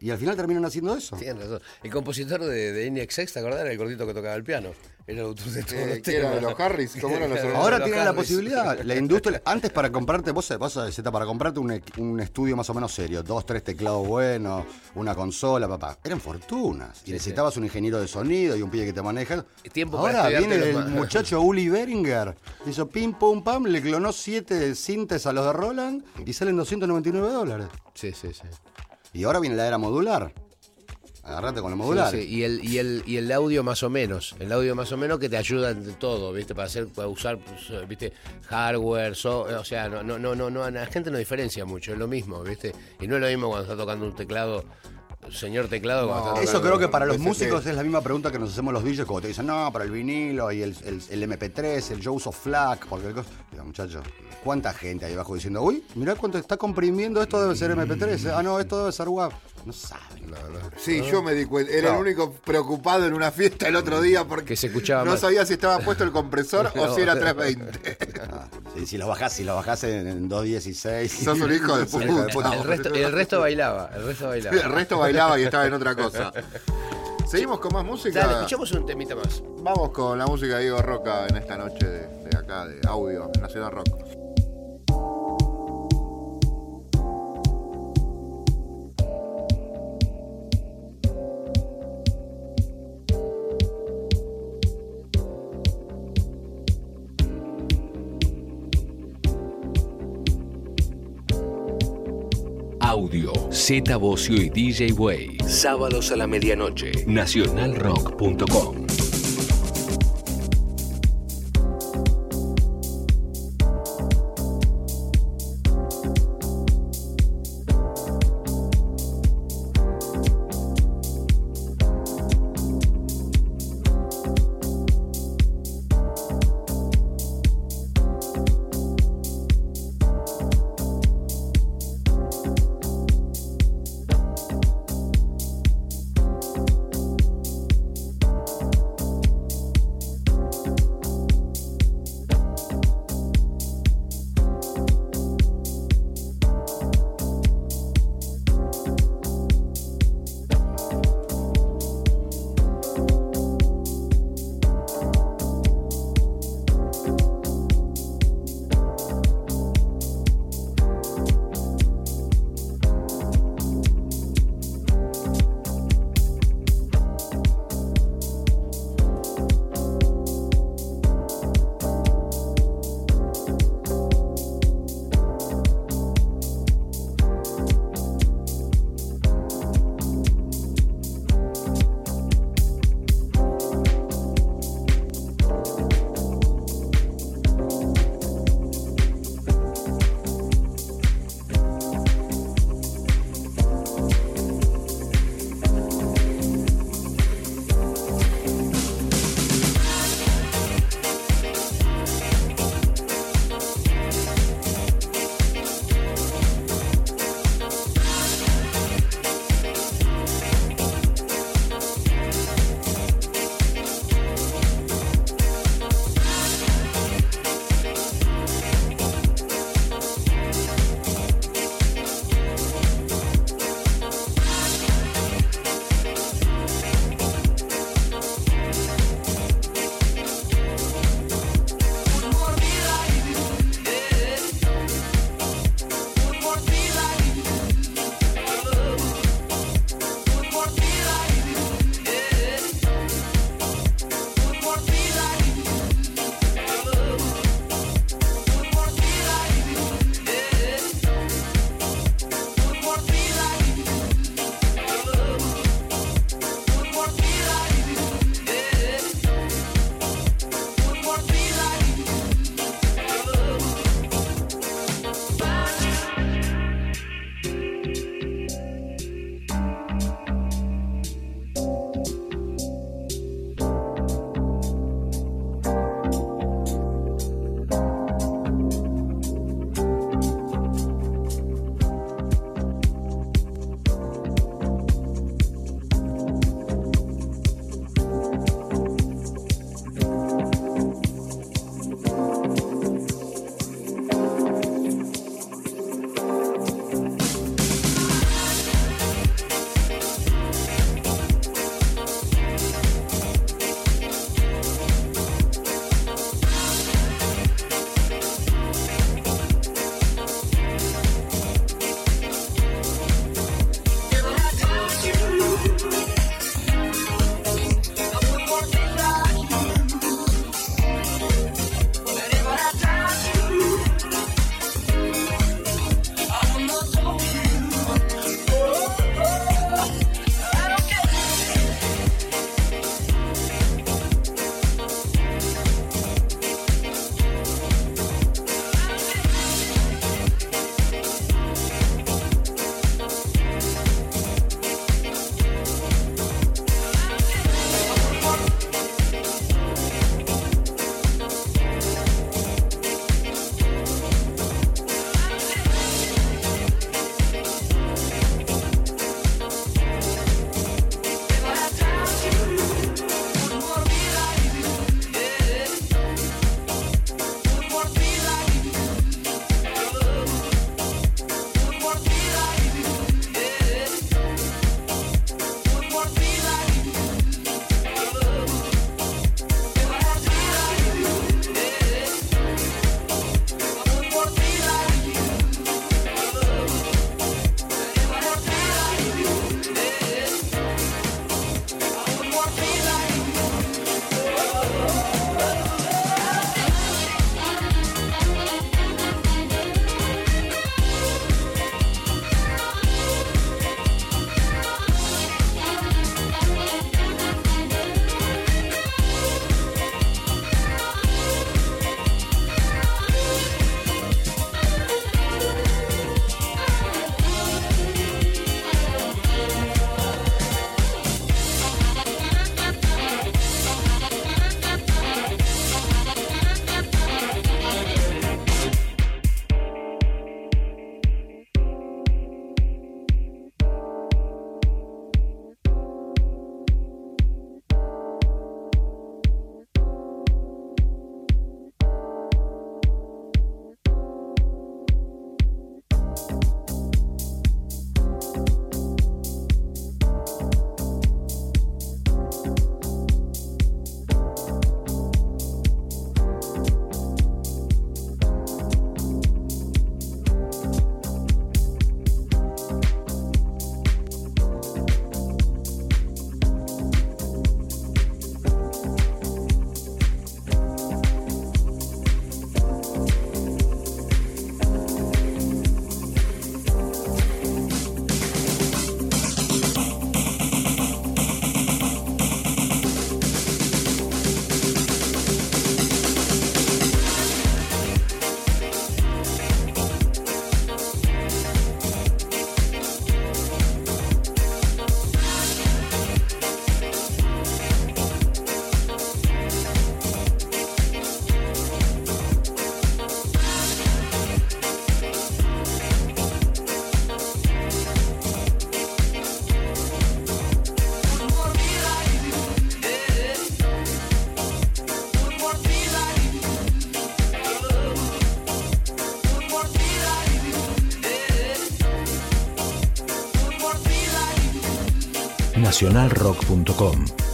Y al final terminan haciendo eso. Tienes razón. El compositor de, de INXX, ¿te acordás? Era el gordito que tocaba el piano. Era el autor de todos Eh, los ¿qué era, temas. los Harris? ¿Cómo eran los? [laughs] Ahora Los tienen la posibilidad, la industria, antes para comprarte, vos, vos Zeta, para comprarte un, un estudio más o menos serio, dos, tres teclados buenos, una consola, papá, eran fortunas. Y necesitabas un ingeniero de sonido y un pibe que te maneja. Tiempo Ahora viene el muchacho [laughs] Uli Beringer, hizo pim, pum, pam, le clonó siete cintes a los de Roland y salen 299 dólares. Sí, sí, sí. Y ahora viene la era modular. Agarrate con los modulares. Sí, sí, Y, el, y, el, y el audio más o menos. El audio más o menos que te ayuda en todo, ¿viste? Para hacer, para usar, pues, ¿viste? Hardware, so- o sea, no, no, no, no, la gente no diferencia mucho, es lo mismo, ¿viste? Y no es lo mismo cuando está tocando un teclado, señor teclado, cuando está Eso creo que para los músicos es la misma pregunta que nos hacemos los DJs cuando te dicen, no, para el vinilo y el, el- el MP3, el yo uso FLAC, porque el. Digo, muchachos, ¿cuánta gente ahí abajo diciendo, uy, mirá cuánto está comprimiendo, esto debe ser MP3, ah, no, esto debe ser WAV? No saben. Sí, yo me di cuenta. Era el No. único preocupado en una fiesta el otro día porque Que se escuchaba no mal. sabía si estaba puesto el compresor [laughs] o si era 320. Sí, si los bajás, si los bajás en, en 2.16. Sos un [laughs] hijo de puta. El resto, el resto bailaba, el resto bailaba. El resto bailaba y estaba en otra cosa. [laughs] Seguimos con más música. Dale, escuchamos un temita más. Vamos con la música de Diego Roca en esta noche de, de acá, de audio, en Nacional Rock. Z Bocio y DJ Way. Sábados a la medianoche. Nacionalrock.com. nacionalrock.com.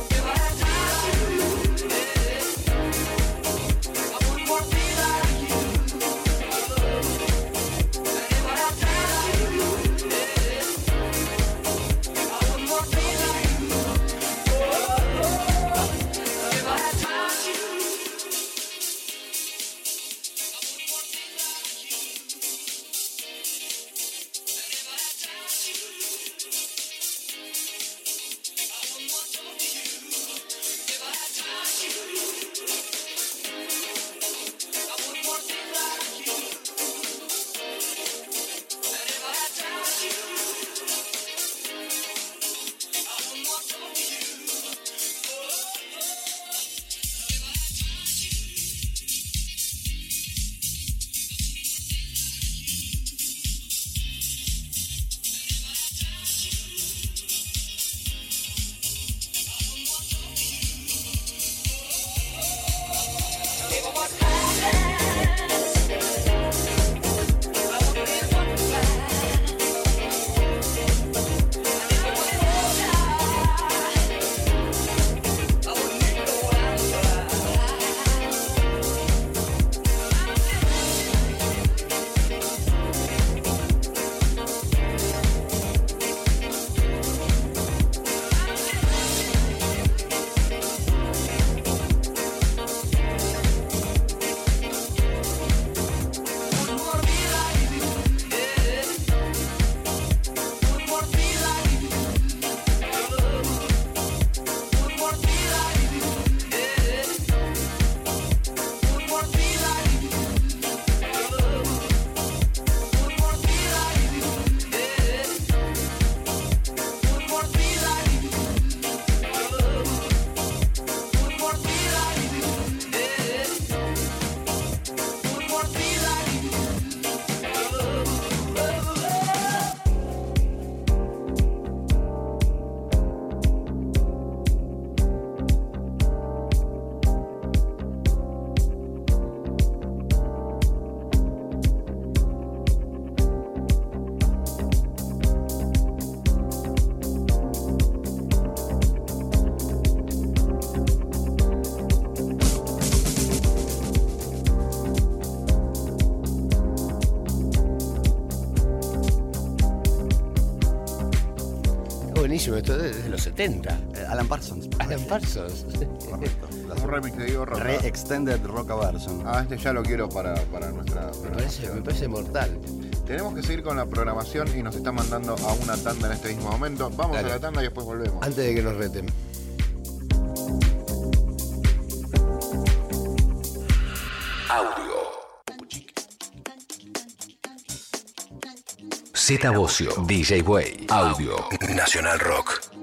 70. Eh, Alan Parsons. Alan Parsons. Correcto. La Un remix de Diego Roca. Re-extended rock version. Ah, este ya lo quiero para, para nuestra Me parece, programación. me parece mortal. Tenemos que seguir con la programación y nos están mandando a una tanda en este mismo momento. Vamos Dale. a la tanda y después volvemos. Antes de que nos reten. Audio. Z Bocio, DJ Way, Audio, Nacional Rock.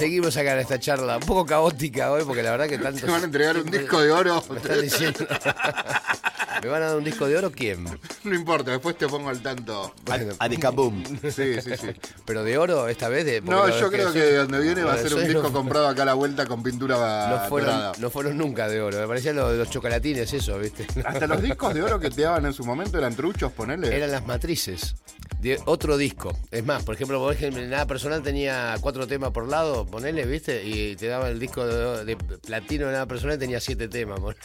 Seguimos acá en esta charla, un poco caótica hoy, porque la verdad que tanto. [laughs] Te van a entregar un disco de oro. Me están diciendo. [laughs] ¿Me van a dar un disco de oro quién? No importa, después te pongo al tanto. Bueno, Adikaboom. Sí, sí, sí. [laughs] pero de oro esta vez de. No, lo- yo creo que de donde viene va a ser un disco no- comprado acá a la vuelta con pintura No fueron, dorada. no fueron nunca de oro, me parecían los, los chocolatines, eso, ¿viste? Hasta los discos de oro que te daban en su momento eran truchos, ponele. Eran las matrices de otro disco. Es más, por ejemplo, por ejemplo, nada personal tenía cuatro temas por lado, ponele, ¿viste? Y te daba el disco de, de platino de nada personal tenía siete temas. [laughs] pon-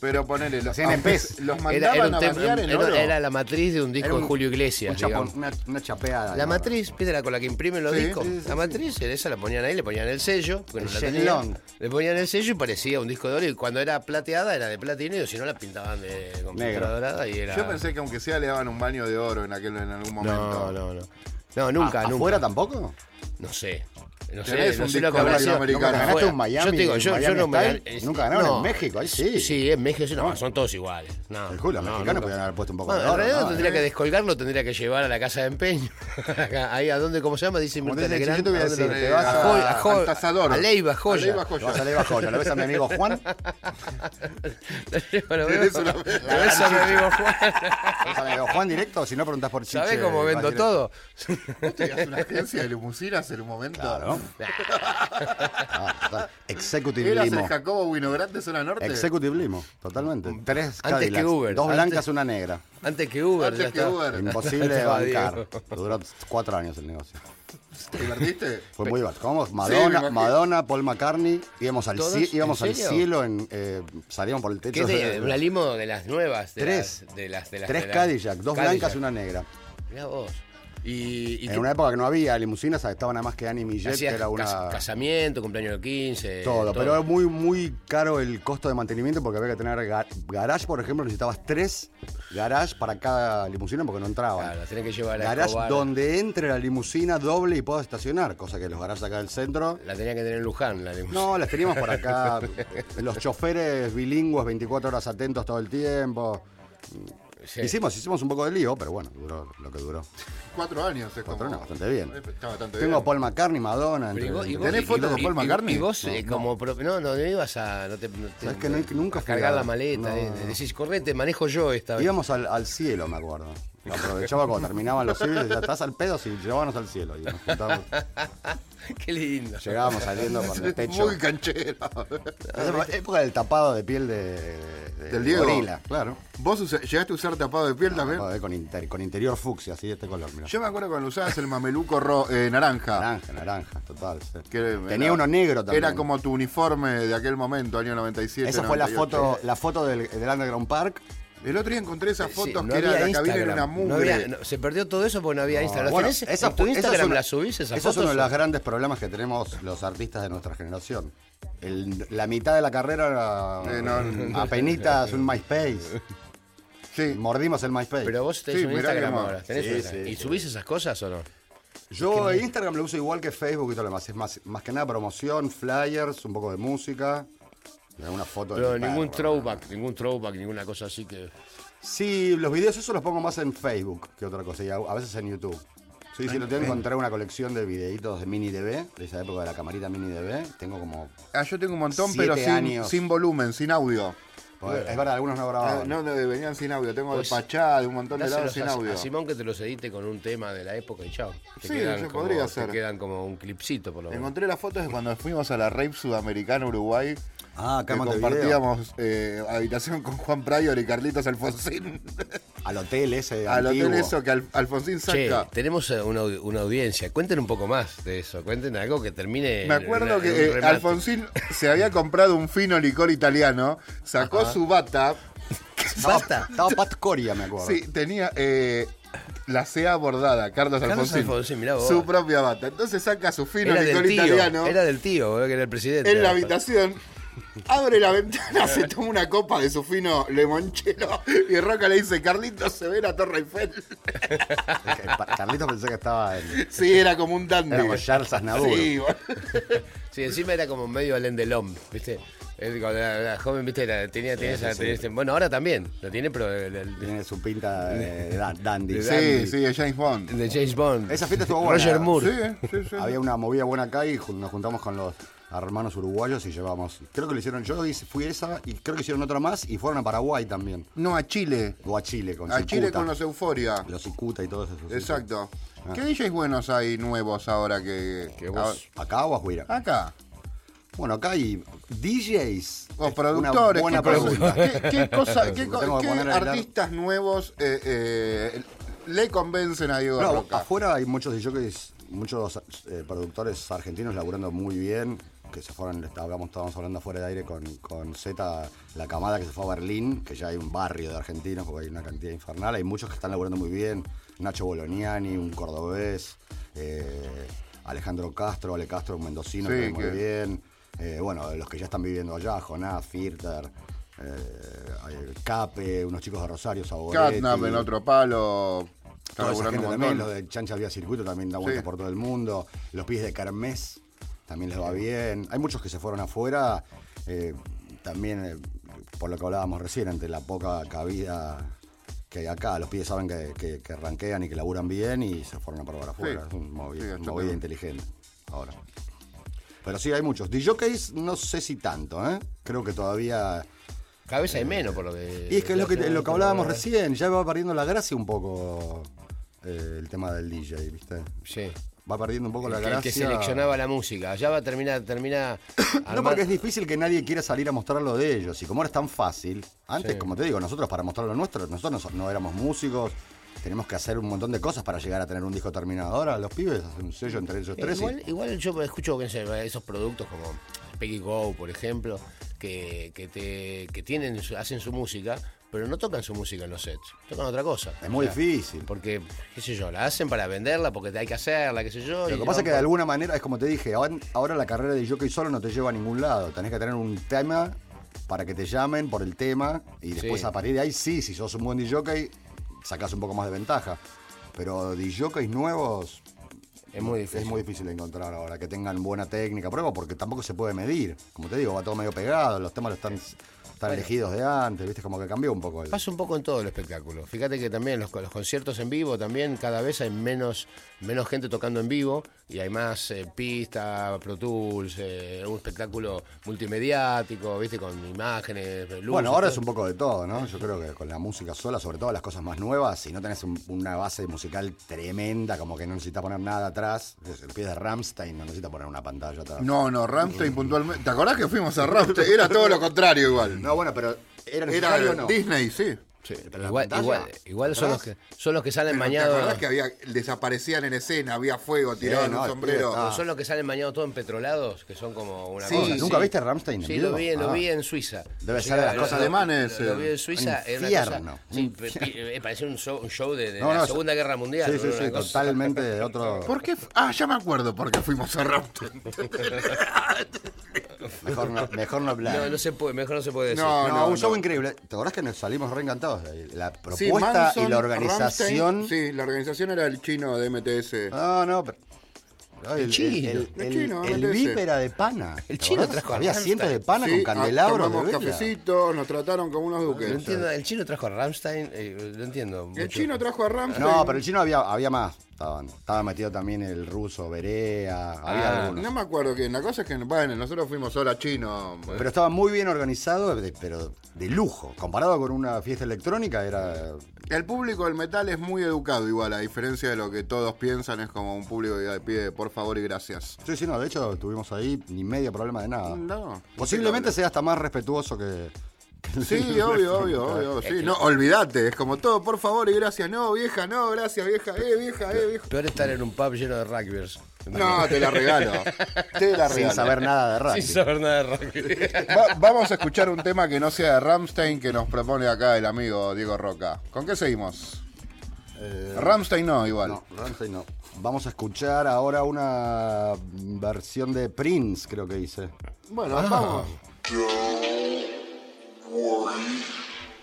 Pero ponele, los, pez. los Era, mandaban era un a tema- en era- oro. era la matriz de un disco Era un- de Julio Iglesias. Un chapón, digamos. una, una chapeada. La ¿no? matriz, ¿viste la con la que imprimen los Sí, discos? sí, sí, la matriz, esa la ponían ahí, le ponían el sello, no El la tenían. Le ponían el sello y parecía un disco de oro. Y cuando era plateada era de platino, y si no la pintaban de con dorada y era. Yo pensé que aunque sea le daban un baño de oro en aquel en algún momento. No, no, no. No, nunca, ¿A- nunca. ¿Afuera tampoco? No sé. No sé, Tenés no un sé lo disco que habrá sido. Nunca ganaste un Miami, Yo te digo, un yo, yo Miami no me Nunca ganaron no. en México, ahí sí. Sí, en México sí, no, son todos iguales. No, El culo, los no, mexicanos podrían haber puesto un poco de en oro. realidad ¿no? tendría Eh. que descolgarlo, tendría que llevar a la casa de empeño. [laughs] Ahí a dónde, ¿cómo se llama? Dice Mirta Legrand. a ¿A dónde decir, te vas a, a- a, tasador. a Leiva A Joya. Leiva Joya. Vas a Leiva Joya, ¿lo ves a mi amigo Juan? [laughs] [laughs] Lo ves a mi amigo Juan. ¿Lo ves a mi amigo Juan directo si no preguntas por Chiche? ¿Sabés cómo vendo todo? ¿Vos tenías una agencia de limusinas en un momento? Claro. Ah. Executive ¿Eras Limo. el Jacobo Winogrande zona norte? Executive Limo, totalmente. Tres que Cadillacs, Uber, dos antes- blancas, una negra. Antes que Uber. Antes [laughs] que. Uber. Imposible de bancar. Duró cuatro años el negocio. ¿Te divertiste? Fue muy divertido. Comamos Madonna. Madonna, Paul McCartney. Íbamos al, ci- íbamos ¿En al cielo, en, eh, salíamos por el ¿Qué techo. es de, una limo de las nuevas? De Tres. Las, de las, de las, Tres de las- Cadillac, dos Cadillac. blancas y una negra. Mirá vos. Y, y En una época que no había limusinas, estaban nada más que Annie Millet, que era una... cas- casamiento, cumpleaños de 15. Todo, pero era muy, muy caro el costo de mantenimiento porque había que tener ga- garage, por ejemplo, necesitabas tres garage para cada limusina porque no entraban. Claro, tenés que llevar a garage Escobar. donde entre la limusina doble y pueda estacionar, cosa que los garages acá del centro. La tenía que tener en Luján, la limusina. No, las teníamos por acá. [laughs] Los choferes bilingües, 24 horas atentos todo el tiempo. Sí. Hicimos, hicimos un poco de lío, pero bueno, duró lo que duró. Cuatro años, es Cuatro como... años, bastante bien. Está bastante Tengo bien. Paul McCartney, Madonna. Entre- vos- ¿Tenés y- fotos y- de Paul McCartney? Y vos, eh, No. como. pro- No, no, no ibas a. No te, no te- Sabés que no- nunca a cargar a- la maleta. no. eh, decís, correte, manejo yo esta vez. Íbamos al, al cielo, me acuerdo. Aprovechaba cuando terminaban los civiles, ya estás al pedo, si llevábamos al cielo. Y nos juntábamos, [laughs] Qué lindo. llegábamos saliendo por el techo. Muy canchero. Época del tapado de piel de, de- Del de Diego. gorila, claro. ¿Vos usa- llegaste a usar tapado de piel también? No, eh, con, inter- con interior fucsia, así de este color, mirá. Yo me acuerdo cuando usabas el mameluco ro- eh, naranja. Naranja, naranja, total. sí. que Tenía era- uno negro también. Era como tu uniforme de aquel momento, año 97. Esa fue la 98. foto, la foto del, del Underground Park. El otro día encontré esas Sí, fotos no que era la cabina en una Instagram, mugre. había- se perdió todo eso porque no había Instagram. ¿Las Bueno, tenés? esa ¿En tu Instagram las subís esas Eso es fotos? uno de los grandes problemas que tenemos los artistas de nuestra generación. El- la mitad de la carrera era Eh, no. apenitas un MySpace. Sí. Mordimos el MySpace. Pero vos tenés Sí, un Instagram ahora. tenés Sí, un Instagram. sí, ¿Y sí. subís esas cosas o no? Yo Instagram lo uso igual que Facebook y todo lo demás. Es más, más que nada promoción, flyers, un poco de música. Alguna foto Pero ningún perro. throwback, ningún throwback, ninguna cosa así que. Sí, los videos esos los pongo más en Facebook que otra cosa. Y a, a veces en YouTube. Sí, sí, lo tengo que encontrar una colección de videitos de mini DV, de esa época de la camarita mini DV. Tengo como. Ah, yo tengo un montón, pero sin, sin volumen, sin audio. Es verdad, algunos no Ah, grababan. no, no, venían sin audio. Tengo Pues, de Pachá, de un montón de lados sin a, audio. a Simón que te los edite con un tema de la época y chao. Te Sí, quedan se como, podría te hacer. quedan como un clipcito por lo menos. Encontré las fotos de cuando fuimos a la Rape Sudamericana Uruguay. Ah, acá que compartíamos eh, habitación con Juan Pryor y Carlitos Alfonsín. [laughs] Al hotel ese Al antiguo. hotel eso que Al- Alfonsín Che, saca. tenemos eh, una, audi- una audiencia. Cuenten un poco más de eso. Cuenten algo que termine. Me acuerdo que un eh. Alfonsín se había comprado un fino licor italiano, sacó su bata, [laughs] Basta. Estaba Pat Coria, me acuerdo. sí, tenía eh, la CA bordada, Carlos, Carlos Alfonsín, Alfonsín, mirá vos. su propia bata. Entonces saca su fino Era licor tío. italiano Era del tío, que era el presidente. en la habitación. Abre la ventana, se toma una copa de su fino limonchelo y Roca le dice, Carlitos, se ve la Torre Eiffel. Es que Pa- Carlitos pensé que estaba en. Sí, era como un dandy. Era como Charles Aznavour. Sí, bueno. Sí, encima era como medio Alain Delon, ¿viste? Él cuando era, era joven, ¿viste? Era- tenía, tenía esa- tenía ese- bueno, ahora también lo tiene, pero el, el- Tiene su pinta de, de [laughs] dan- dandy. De Sí, sí, es James Bond. de James Bond. Esa fiesta estuvo buena. Roger Moore. Sí, sí, sí. Había una movida buena acá y nos juntamos con los hermanos uruguayos y llevamos. Creo que lo hicieron. Yo fui esa y creo que hicieron otra más y fueron a Paraguay también. No, a Chile. O a Chile con A Chile con los Euforia. Los Icuta y todos esos. Exacto. Ah. ¿Qué DJs buenos hay nuevos ahora que. Que vos- ¿Acá o a Juira? Acá. Bueno, acá hay DJs. O Es productores. Una buena ¿qué, pregunta. ¿Qué, [laughs] cosa- a artistas nuevos eh, eh, le convencen a Diego No, Roca? afuera hay muchos DJs, muchos eh, productores argentinos laburando muy bien, que se fueron, estábamos, estábamos hablando afuera de aire con, con Z, la camada que se fue a Berlín, que ya hay un barrio de argentinos, porque hay una cantidad infernal, hay muchos que están laburando muy bien, Nacho Boloniani, un cordobés, eh, Alejandro Castro, Ale Castro, un mendocino, Sí, que muy bien, eh, bueno, los que ya están viviendo allá, Jonás, Firter, eh, Cape, unos chicos de Rosario, Saboretti. Catnap en otro palo. Toda esa gente también, los de Chancha Vía Circuito también da vueltas Sí. por todo el mundo. Los pies de Kermés también les va bien. Hay muchos que se fueron afuera, eh, también eh, por lo que hablábamos recién, entre la poca cabida que hay acá. Los pies saben que, que, que ranquean y que laburan bien y se fueron a probar afuera. Sí. Es un movi- Sí, movida inteligente ahora. Pero sí, hay muchos. DJs no sé si tanto, ¿eh? Creo que todavía... Cada vez hay menos por lo que. Y es que es lo que, lo que hablábamos recién recién, ya va perdiendo la gracia un poco eh, el tema del DJ, ¿viste? Sí. Va perdiendo un poco la el gracia. que seleccionaba la música. Ya va a terminar, termina. No, porque es difícil que nadie quiera salir a mostrar lo de ellos. Y como ahora es tan fácil, antes, Sí. como te digo, nosotros para mostrar lo nuestro, nosotros no, no éramos músicos, tenemos que hacer un montón de cosas para llegar a tener un disco terminado. Ahora los pibes hacen un sello entre ellos tres. y- igual, igual yo escucho esos productos como Peggy Go, por ejemplo, que, que, te, que tienen, hacen su música, pero no tocan su música en los sets, tocan otra cosa. Es muy O sea, difícil. Porque, qué sé yo, la hacen para venderla porque hay que hacerla, qué sé yo. Lo que pasa es que de alguna manera, es como te dije, ahora, la carrera de jockey solo no te lleva a ningún lado. Tenés que tener un tema para que te llamen por el tema y después Sí. a partir de ahí sí, si sos un buen DJ, sacás un poco más de ventaja. Pero DJs nuevos Es muy difícil. es muy difícil de encontrar ahora, que tengan buena técnica, prueba porque tampoco se puede medir. Como te digo, va todo medio pegado, los temas están, están elegidos de antes, viste, como que cambió un poco el... Pasa un poco en todo el espectáculo. Fíjate que también los, los conciertos en vivo también cada vez hay menos, menos gente tocando en vivo y hay más eh, pista, Pro Tools, eh, un espectáculo multimediático, viste, con imágenes, luces. Bueno, ahora es un poco de todo, ¿no? Yo creo que con la música sola, sobre todo las cosas más nuevas, si no tenés un- una base musical tremenda, como que no necesitas poner nada atrás, el pie de Ramstein no necesita poner una pantalla atrás. No, no, Ramstein puntualmente. ¿Te acordás que fuimos a Ramstein? Era todo lo contrario igual. No, bueno, pero ¿era Era no? Disney, sí. Sí, igual, igual, igual son, los que, son los que salen Pero ¿Te bañados. acordás que había, desaparecían en escena, había fuego, tiraban no, un el sombrero? pibe pero son los que salen bañados todos empetrolados, que son como una Sí, cosa. sí. ¿Nunca viste Ramstein Sí, lo vi, lo Ah. vi en Suiza. Debe Sí, ser de las lo- cosas lo- alemanes, Lo, eh. vi en Suiza. Era una infierno. sí, eh, parecía un show, un show de, de No, la no, Segunda Guerra Mundial. Sí, sí, ¿no? sí, totalmente de otro... ¿Por qué? Ah, ya me acuerdo por qué fuimos a Ramstein. [laughs] Mejor no, mejor no hablar. No, no se puede, mejor no se puede decir. No, No, un show no. increíble. ¿Te acordás que nos salimos reencantados? La Sí, propuesta Manson, y la organización... Ramstein, sí, la organización era el chino de MTS. No, no, pero... El, El chino. el, El el- chino, el MTS. VIP era de pana. El ¿Te chino trajo Había cientos de pana Sí, con ah, candelabros de tomamos cafecitos, nos trataron como unos duques. No entiendo, el chino trajo a Ramstein, eh, no entiendo. El chino trajo a Ramstein. No, pero el chino había, había más. Estaban, estaba metido también el ruso, Berea, había Ah, algunos. No me acuerdo quién. La cosa es que, bueno, nosotros fuimos solo a chino. Pero estaba muy bien organizado, pero de lujo. Comparado con una fiesta electrónica, era. El público del metal es muy educado igual, a diferencia de lo que todos piensan, es como un público que pide por favor y gracias. Sí, sí, no, de hecho estuvimos ahí, ni medio problema de nada. No. Posiblemente sea hasta más respetuoso que. Sí, [laughs] obvio, obvio, obvio. Sí, no, olvídate, es como todo por favor y gracias. No, vieja, no, gracias, vieja, eh, vieja, eh, vieja. Peor estar en un pub lleno de rugbyers. No, te la regalo. [laughs] Te la Sin regalo. saber nada de rugby. Sin saber nada de rugby. [laughs] Va- vamos a escuchar un tema que no sea de Ramstein que nos propone acá el amigo Diego Roca. ¿Con qué seguimos? Ramstein no, igual. No, Rammstein no. Vamos a escuchar ahora una versión de Prince, creo que hice. Bueno, vamos.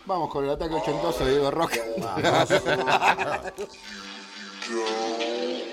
Vamos con el ataque ochentoso de Diego Roca. [laughs]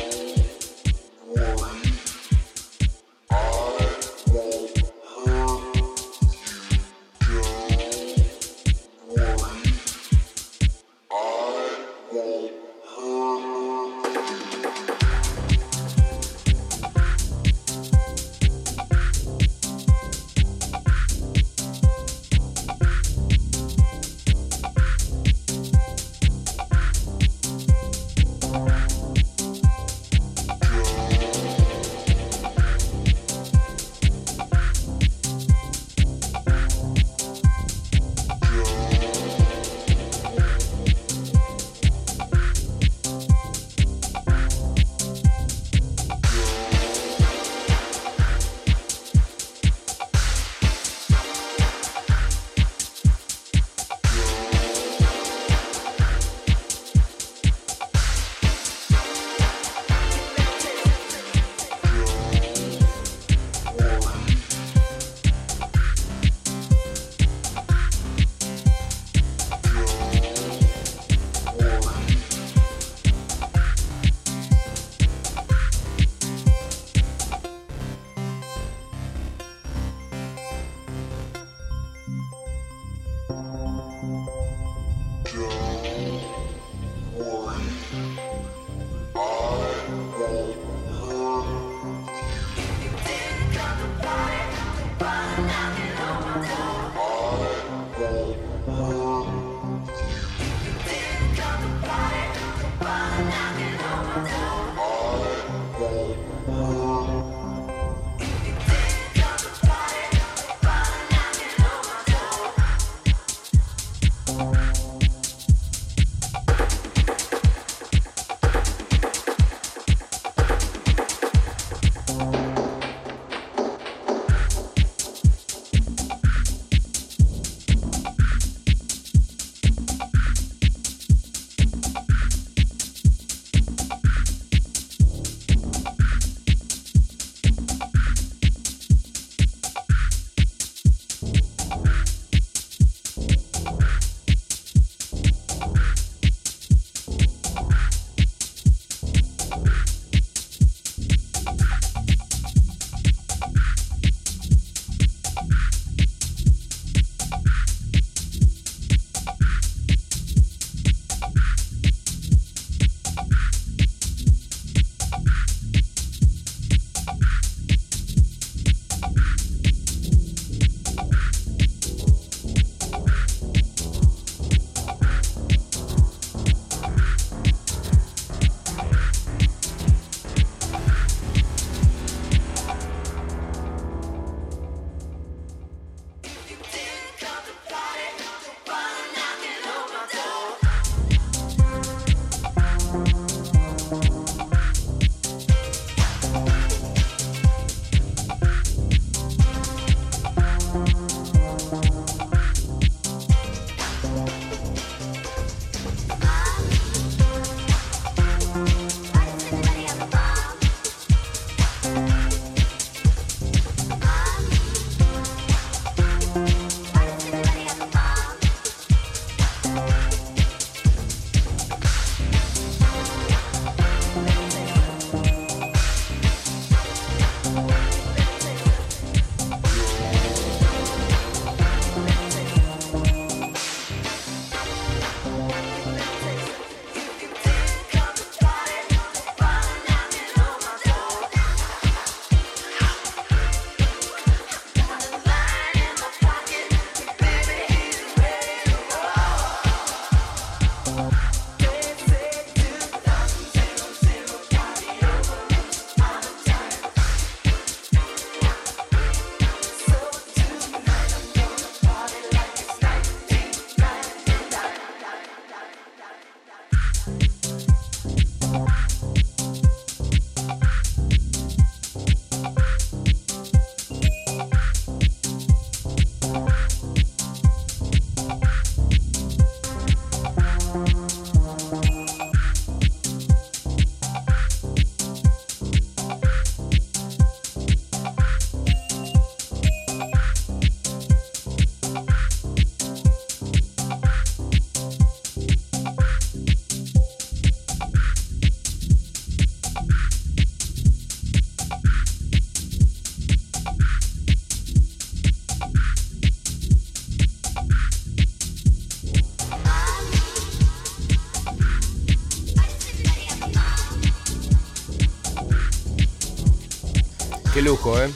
Qué lujo, ¿eh?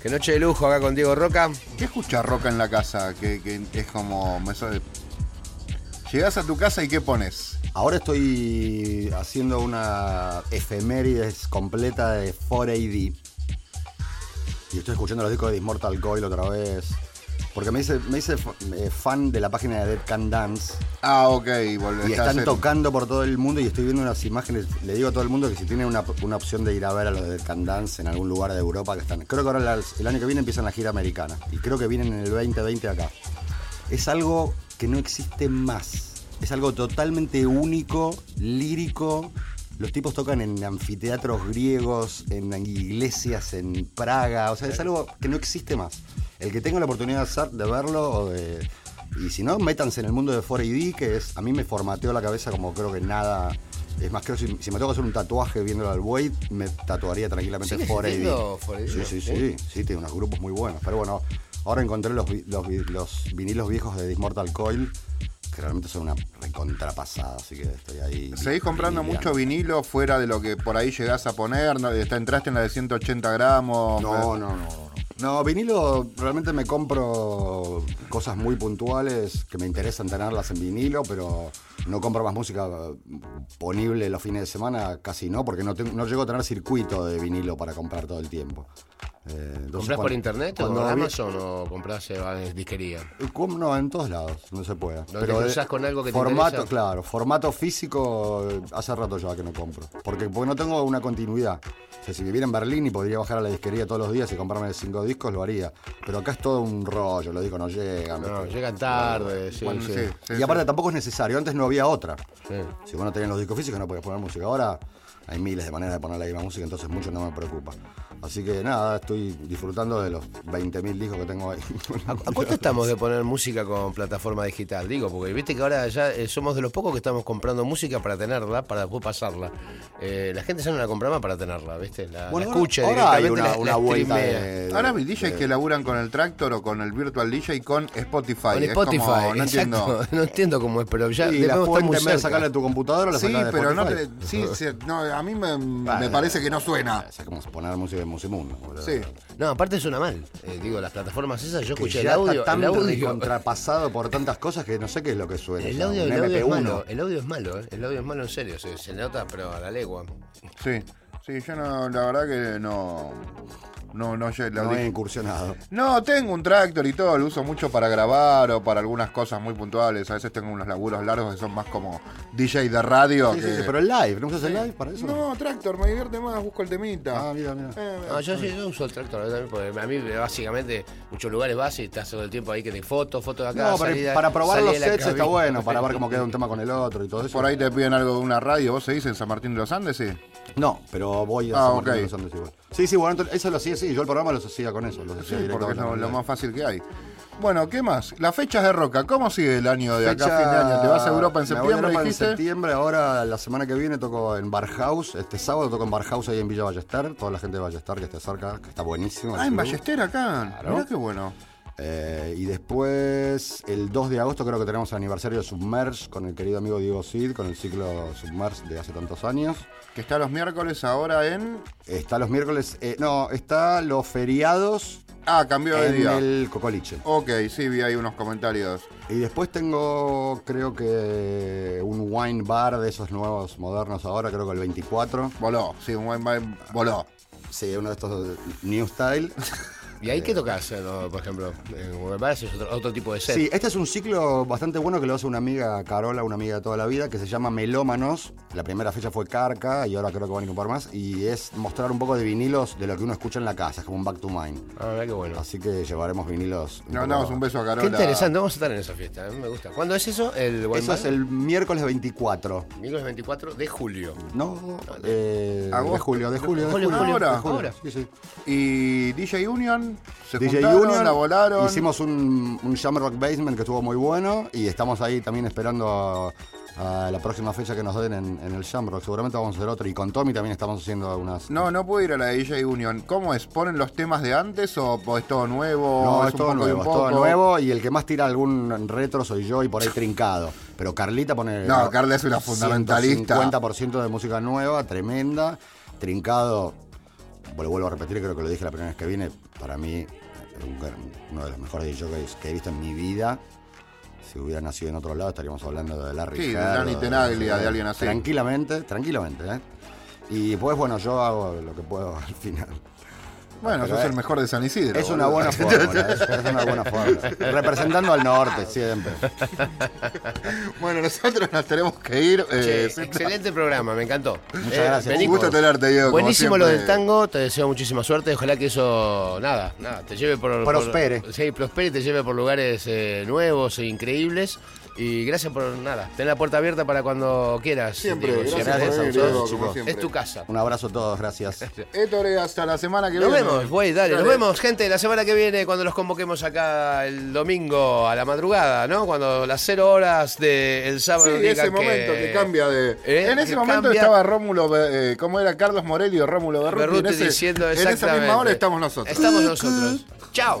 Qué noche de lujo acá con Diego Roca. ¿Qué escucha Roca en la casa? Que, que es como. Llegás a tu casa y ¿qué pones? Ahora estoy haciendo una efemérides completa de 4AD. Y estoy escuchando los discos de Immortal Coil otra vez. Porque me hice, me hice fa- fan de la página de Dead Can Dance. Ah, ok, volvés Y están tocando por todo el mundo y estoy viendo unas imágenes. Le digo a todo el mundo que si tiene una, una opción de ir a ver a los de Dead Can Dance en algún lugar de Europa que están. Creo que ahora el año que viene empiezan la gira americana. Y creo que vienen en el 2020 acá. Es algo que no existe más. Es algo totalmente único, lírico. Los tipos tocan en anfiteatros griegos, en iglesias en Praga. O sea, es algo que no existe más. El que tenga la oportunidad de, verlo o de. Y si no, métanse en el mundo de 4AD, que es. A mí me formateó la cabeza como creo que nada. Es más, creo que si, si me tengo que hacer un tatuaje viéndolo al Wade, me tatuaría tranquilamente ¿Sigue 4AD. existiendo 4AD? Sí, sí, sí, sí, tiene unos grupos muy buenos. Pero bueno, ahora encontré los, los vinilos viejos de Dismortal Coil, que realmente son una recontrapasada, así que estoy ahí. ¿Seguís comprando mucho vinilo fuera de lo que por ahí llegás a poner? ¿No? ¿Entraste en la de 180 gramos? No, no, no, no. No, vinilo realmente me compro cosas muy puntuales que me interesan tenerlas en vinilo, pero no compro más música ponible los fines de semana, casi no, porque no, tengo- no llego a tener circuito de vinilo para comprar todo el tiempo. Eh, ¿Comprás por internet o vi- Amazon o comprás eh, en disquería? No, en todos lados, no se puede. te cruzás con algo que te formato, interesa? claro, formato físico hace rato ya que no compro. Porque, porque no tengo una continuidad. O sea, si viviera en Berlín y podría bajar a la disquería todos los días y comprarme cinco discos, lo haría. Pero acá es todo un rollo, los discos no llegan. No, llegan tarde, sí, Bueno, sí. sí, sí, y aparte sí. tampoco es necesario, antes no había otra. Sí. Si vos no tenías los discos físicos no podías poner música. Ahora hay miles de maneras de poner la misma música, entonces mucho no me preocupa. Así que nada, estoy disfrutando de los 20.000 discos que tengo ahí. ¿A, cuánto estamos de poner música con plataforma digital? Digo, porque viste que ahora ya eh, somos de los pocos que estamos comprando música para tenerla, para después pasarla. Eh, la gente ya no la compra más para tenerla, ¿viste? La, Bueno, la ahora- escucha ahora hay una, la- una la vuelta streamea. de, de- Ahora vi DJs de- que laburan con el Tractor o con el Virtual DJ con Spotify. Con Es Spotify, como, no exacto. entiendo. [laughs] No entiendo cómo es, pero ya y la fuente en vez de sacarla de tu computadora la Sí, de pero no, sí, sí, no, a mí me, me parece que no suena. Es como poner música en Musimundo. boludo. Sí. No, aparte suena mal. Eh, digo, las plataformas esas, yo Que escuché el ya audio. está tan el audio, contrapasado por tantas cosas que no sé qué es lo que suena. el O sea, audio, un el audio es MP1. malo. El audio es malo, ¿eh? El audio es malo en serio. Se, se nota, pero a la legua. Sí, sí, yo no, la verdad que no. No, no, yo lo No dije. he incursionado. No, tengo un tractor y todo, lo uso mucho para grabar o para algunas cosas muy puntuales. A veces tengo unos laburos largos que son más como DJ de radio. Sí, sí, que- sí, pero el live, ¿no usas el live para eso? No, tractor, me divierte más, busco el temita. Ah, mira, mira. Eh, No, yo sí yo uso el tractor también, porque a mí básicamente muchos lugares vas y estás todo el tiempo ahí que te foto, foto de acá. No, salida- para probar los sets está bueno, para ver cómo queda un tema con el otro y todo eso. Por ahí te piden algo de una radio, ¿vos seguís en San Martín de los Andes? Sí. No, pero voy a Ah, San Martín de los Andes igual. Sí, sí, bueno, eso lo hacía, sí, yo el programa lo hacía con eso. Lo hacía Sí, porque es lo, más fácil que hay. Bueno, ¿qué más? Las fechas de Roca, ¿cómo sigue el año de acá a Fecha- fin de año? ¿Te vas a Europa en septiembre, Europa dijiste? En septiembre, ahora la semana que viene toco en Barhouse. Este sábado toco en Barhouse ahí en Villa Ballester. Toda la gente de Ballester que esté cerca, que está buenísimo. Ah, en. Ballester acá. Claro. Mirá qué bueno. Eh, y después, el 2 de agosto, creo que tenemos el aniversario de Submerge con el querido amigo Diego Cid, con el ciclo Submerge de hace tantos años. Que está los miércoles ahora en. Está los miércoles, eh, no, está los feriados Ah, cambió de en día. el Cocoliche. Ok, sí, vi ahí unos comentarios. Y después tengo, creo que un wine bar de esos nuevos modernos ahora, creo que el 24. Voló, sí, un buen buen- voló. Sí, uno de estos New Style. [laughs] ¿Y ahí qué tocas, eh, no, por ejemplo? En Google es otro, otro tipo de set. Sí, este es un ciclo bastante bueno que lo hace una amiga, Carola, una amiga de toda la vida, que se llama Melómanos. La primera fecha fue Carca y ahora creo que van a ir un par más. Y es mostrar un poco de vinilos de lo que uno escucha en la casa, es como un back to mind. Ah, qué bueno. Así que llevaremos vinilos. poco- mandamos un beso a Qué Carola. interesante, vamos a estar en esa fiesta, eh, me gusta. ¿Cuándo es eso? El Eso es el miércoles 24. miércoles 24 de julio. No, eh, de julio, de julio, de Julio, julio. julio, de julio. ahora. Sí, sí. Y DJ Union, se DJ juntaron, Union, la volaron. hicimos un, un Jam Rock Basement que estuvo muy bueno y estamos ahí también esperando a, a la próxima fecha que nos den en, en el Jam Rock. Seguramente vamos a hacer otro y con Tommy también estamos haciendo unas... No, no puedo ir a la de DJ Union. ¿Cómo es? ¿Ponen los temas de antes o o es todo nuevo? No, ¿Es es un todo poco nuevo, es todo nuevo y el que más tira algún retro soy yo y por ahí trincado. Pero Carlita pone... No, Carla es una fundamentalista. 50% de música nueva, tremenda. Trincado lo vuelvo a repetir, creo que lo dije la primera vez que vine, para mí eh, un- uno de los mejores DJs que he visto en mi vida. Si hubiera nacido en otro lado estaríamos hablando de Larry Sí, de Danny Tenaglia, de alguien así. Tranquilamente, tranquilamente. ¿eh? Y después, bueno, yo hago lo que puedo [laughs] al final. Bueno, sos es- el mejor de San Isidro. Es una buena fórmula, es, [laughs] es una buena fórmula. Representando al norte, siempre. [laughs] Bueno, nosotros nos tenemos que ir. Che, eh, excelente programa, me encantó. Muchas gracias. vení- Un gusto tenerte, Diego. Buenísimo lo del tango, te deseo muchísima suerte. Ojalá que eso, nada, nada, te lleve por. por- Prospere. sí, prospere y te lleve por lugares eh, nuevos e increíbles. Y gracias por nada, tener la puerta abierta para cuando quieras. Siempre, Diego. gracias por venir, chicos, siempre. Es tu casa. Un abrazo a todos, gracias. [laughs] Héctor, hasta la semana que Nos viene. vemos, güey, dale, nos vemos, gente, la semana que viene cuando los convoquemos acá el domingo a la madrugada, ¿no? Cuando las cero horas del sábado. Sí, ese momento que cambia de. ¿Eh? En ese Que momento cambia. estaba Rómulo, eh, ¿cómo era? Carlos Morelli o Rómulo Berruti. Berruti en ese- diciendo En esa exactamente. misma hora estamos nosotros. Estamos nosotros. Chao.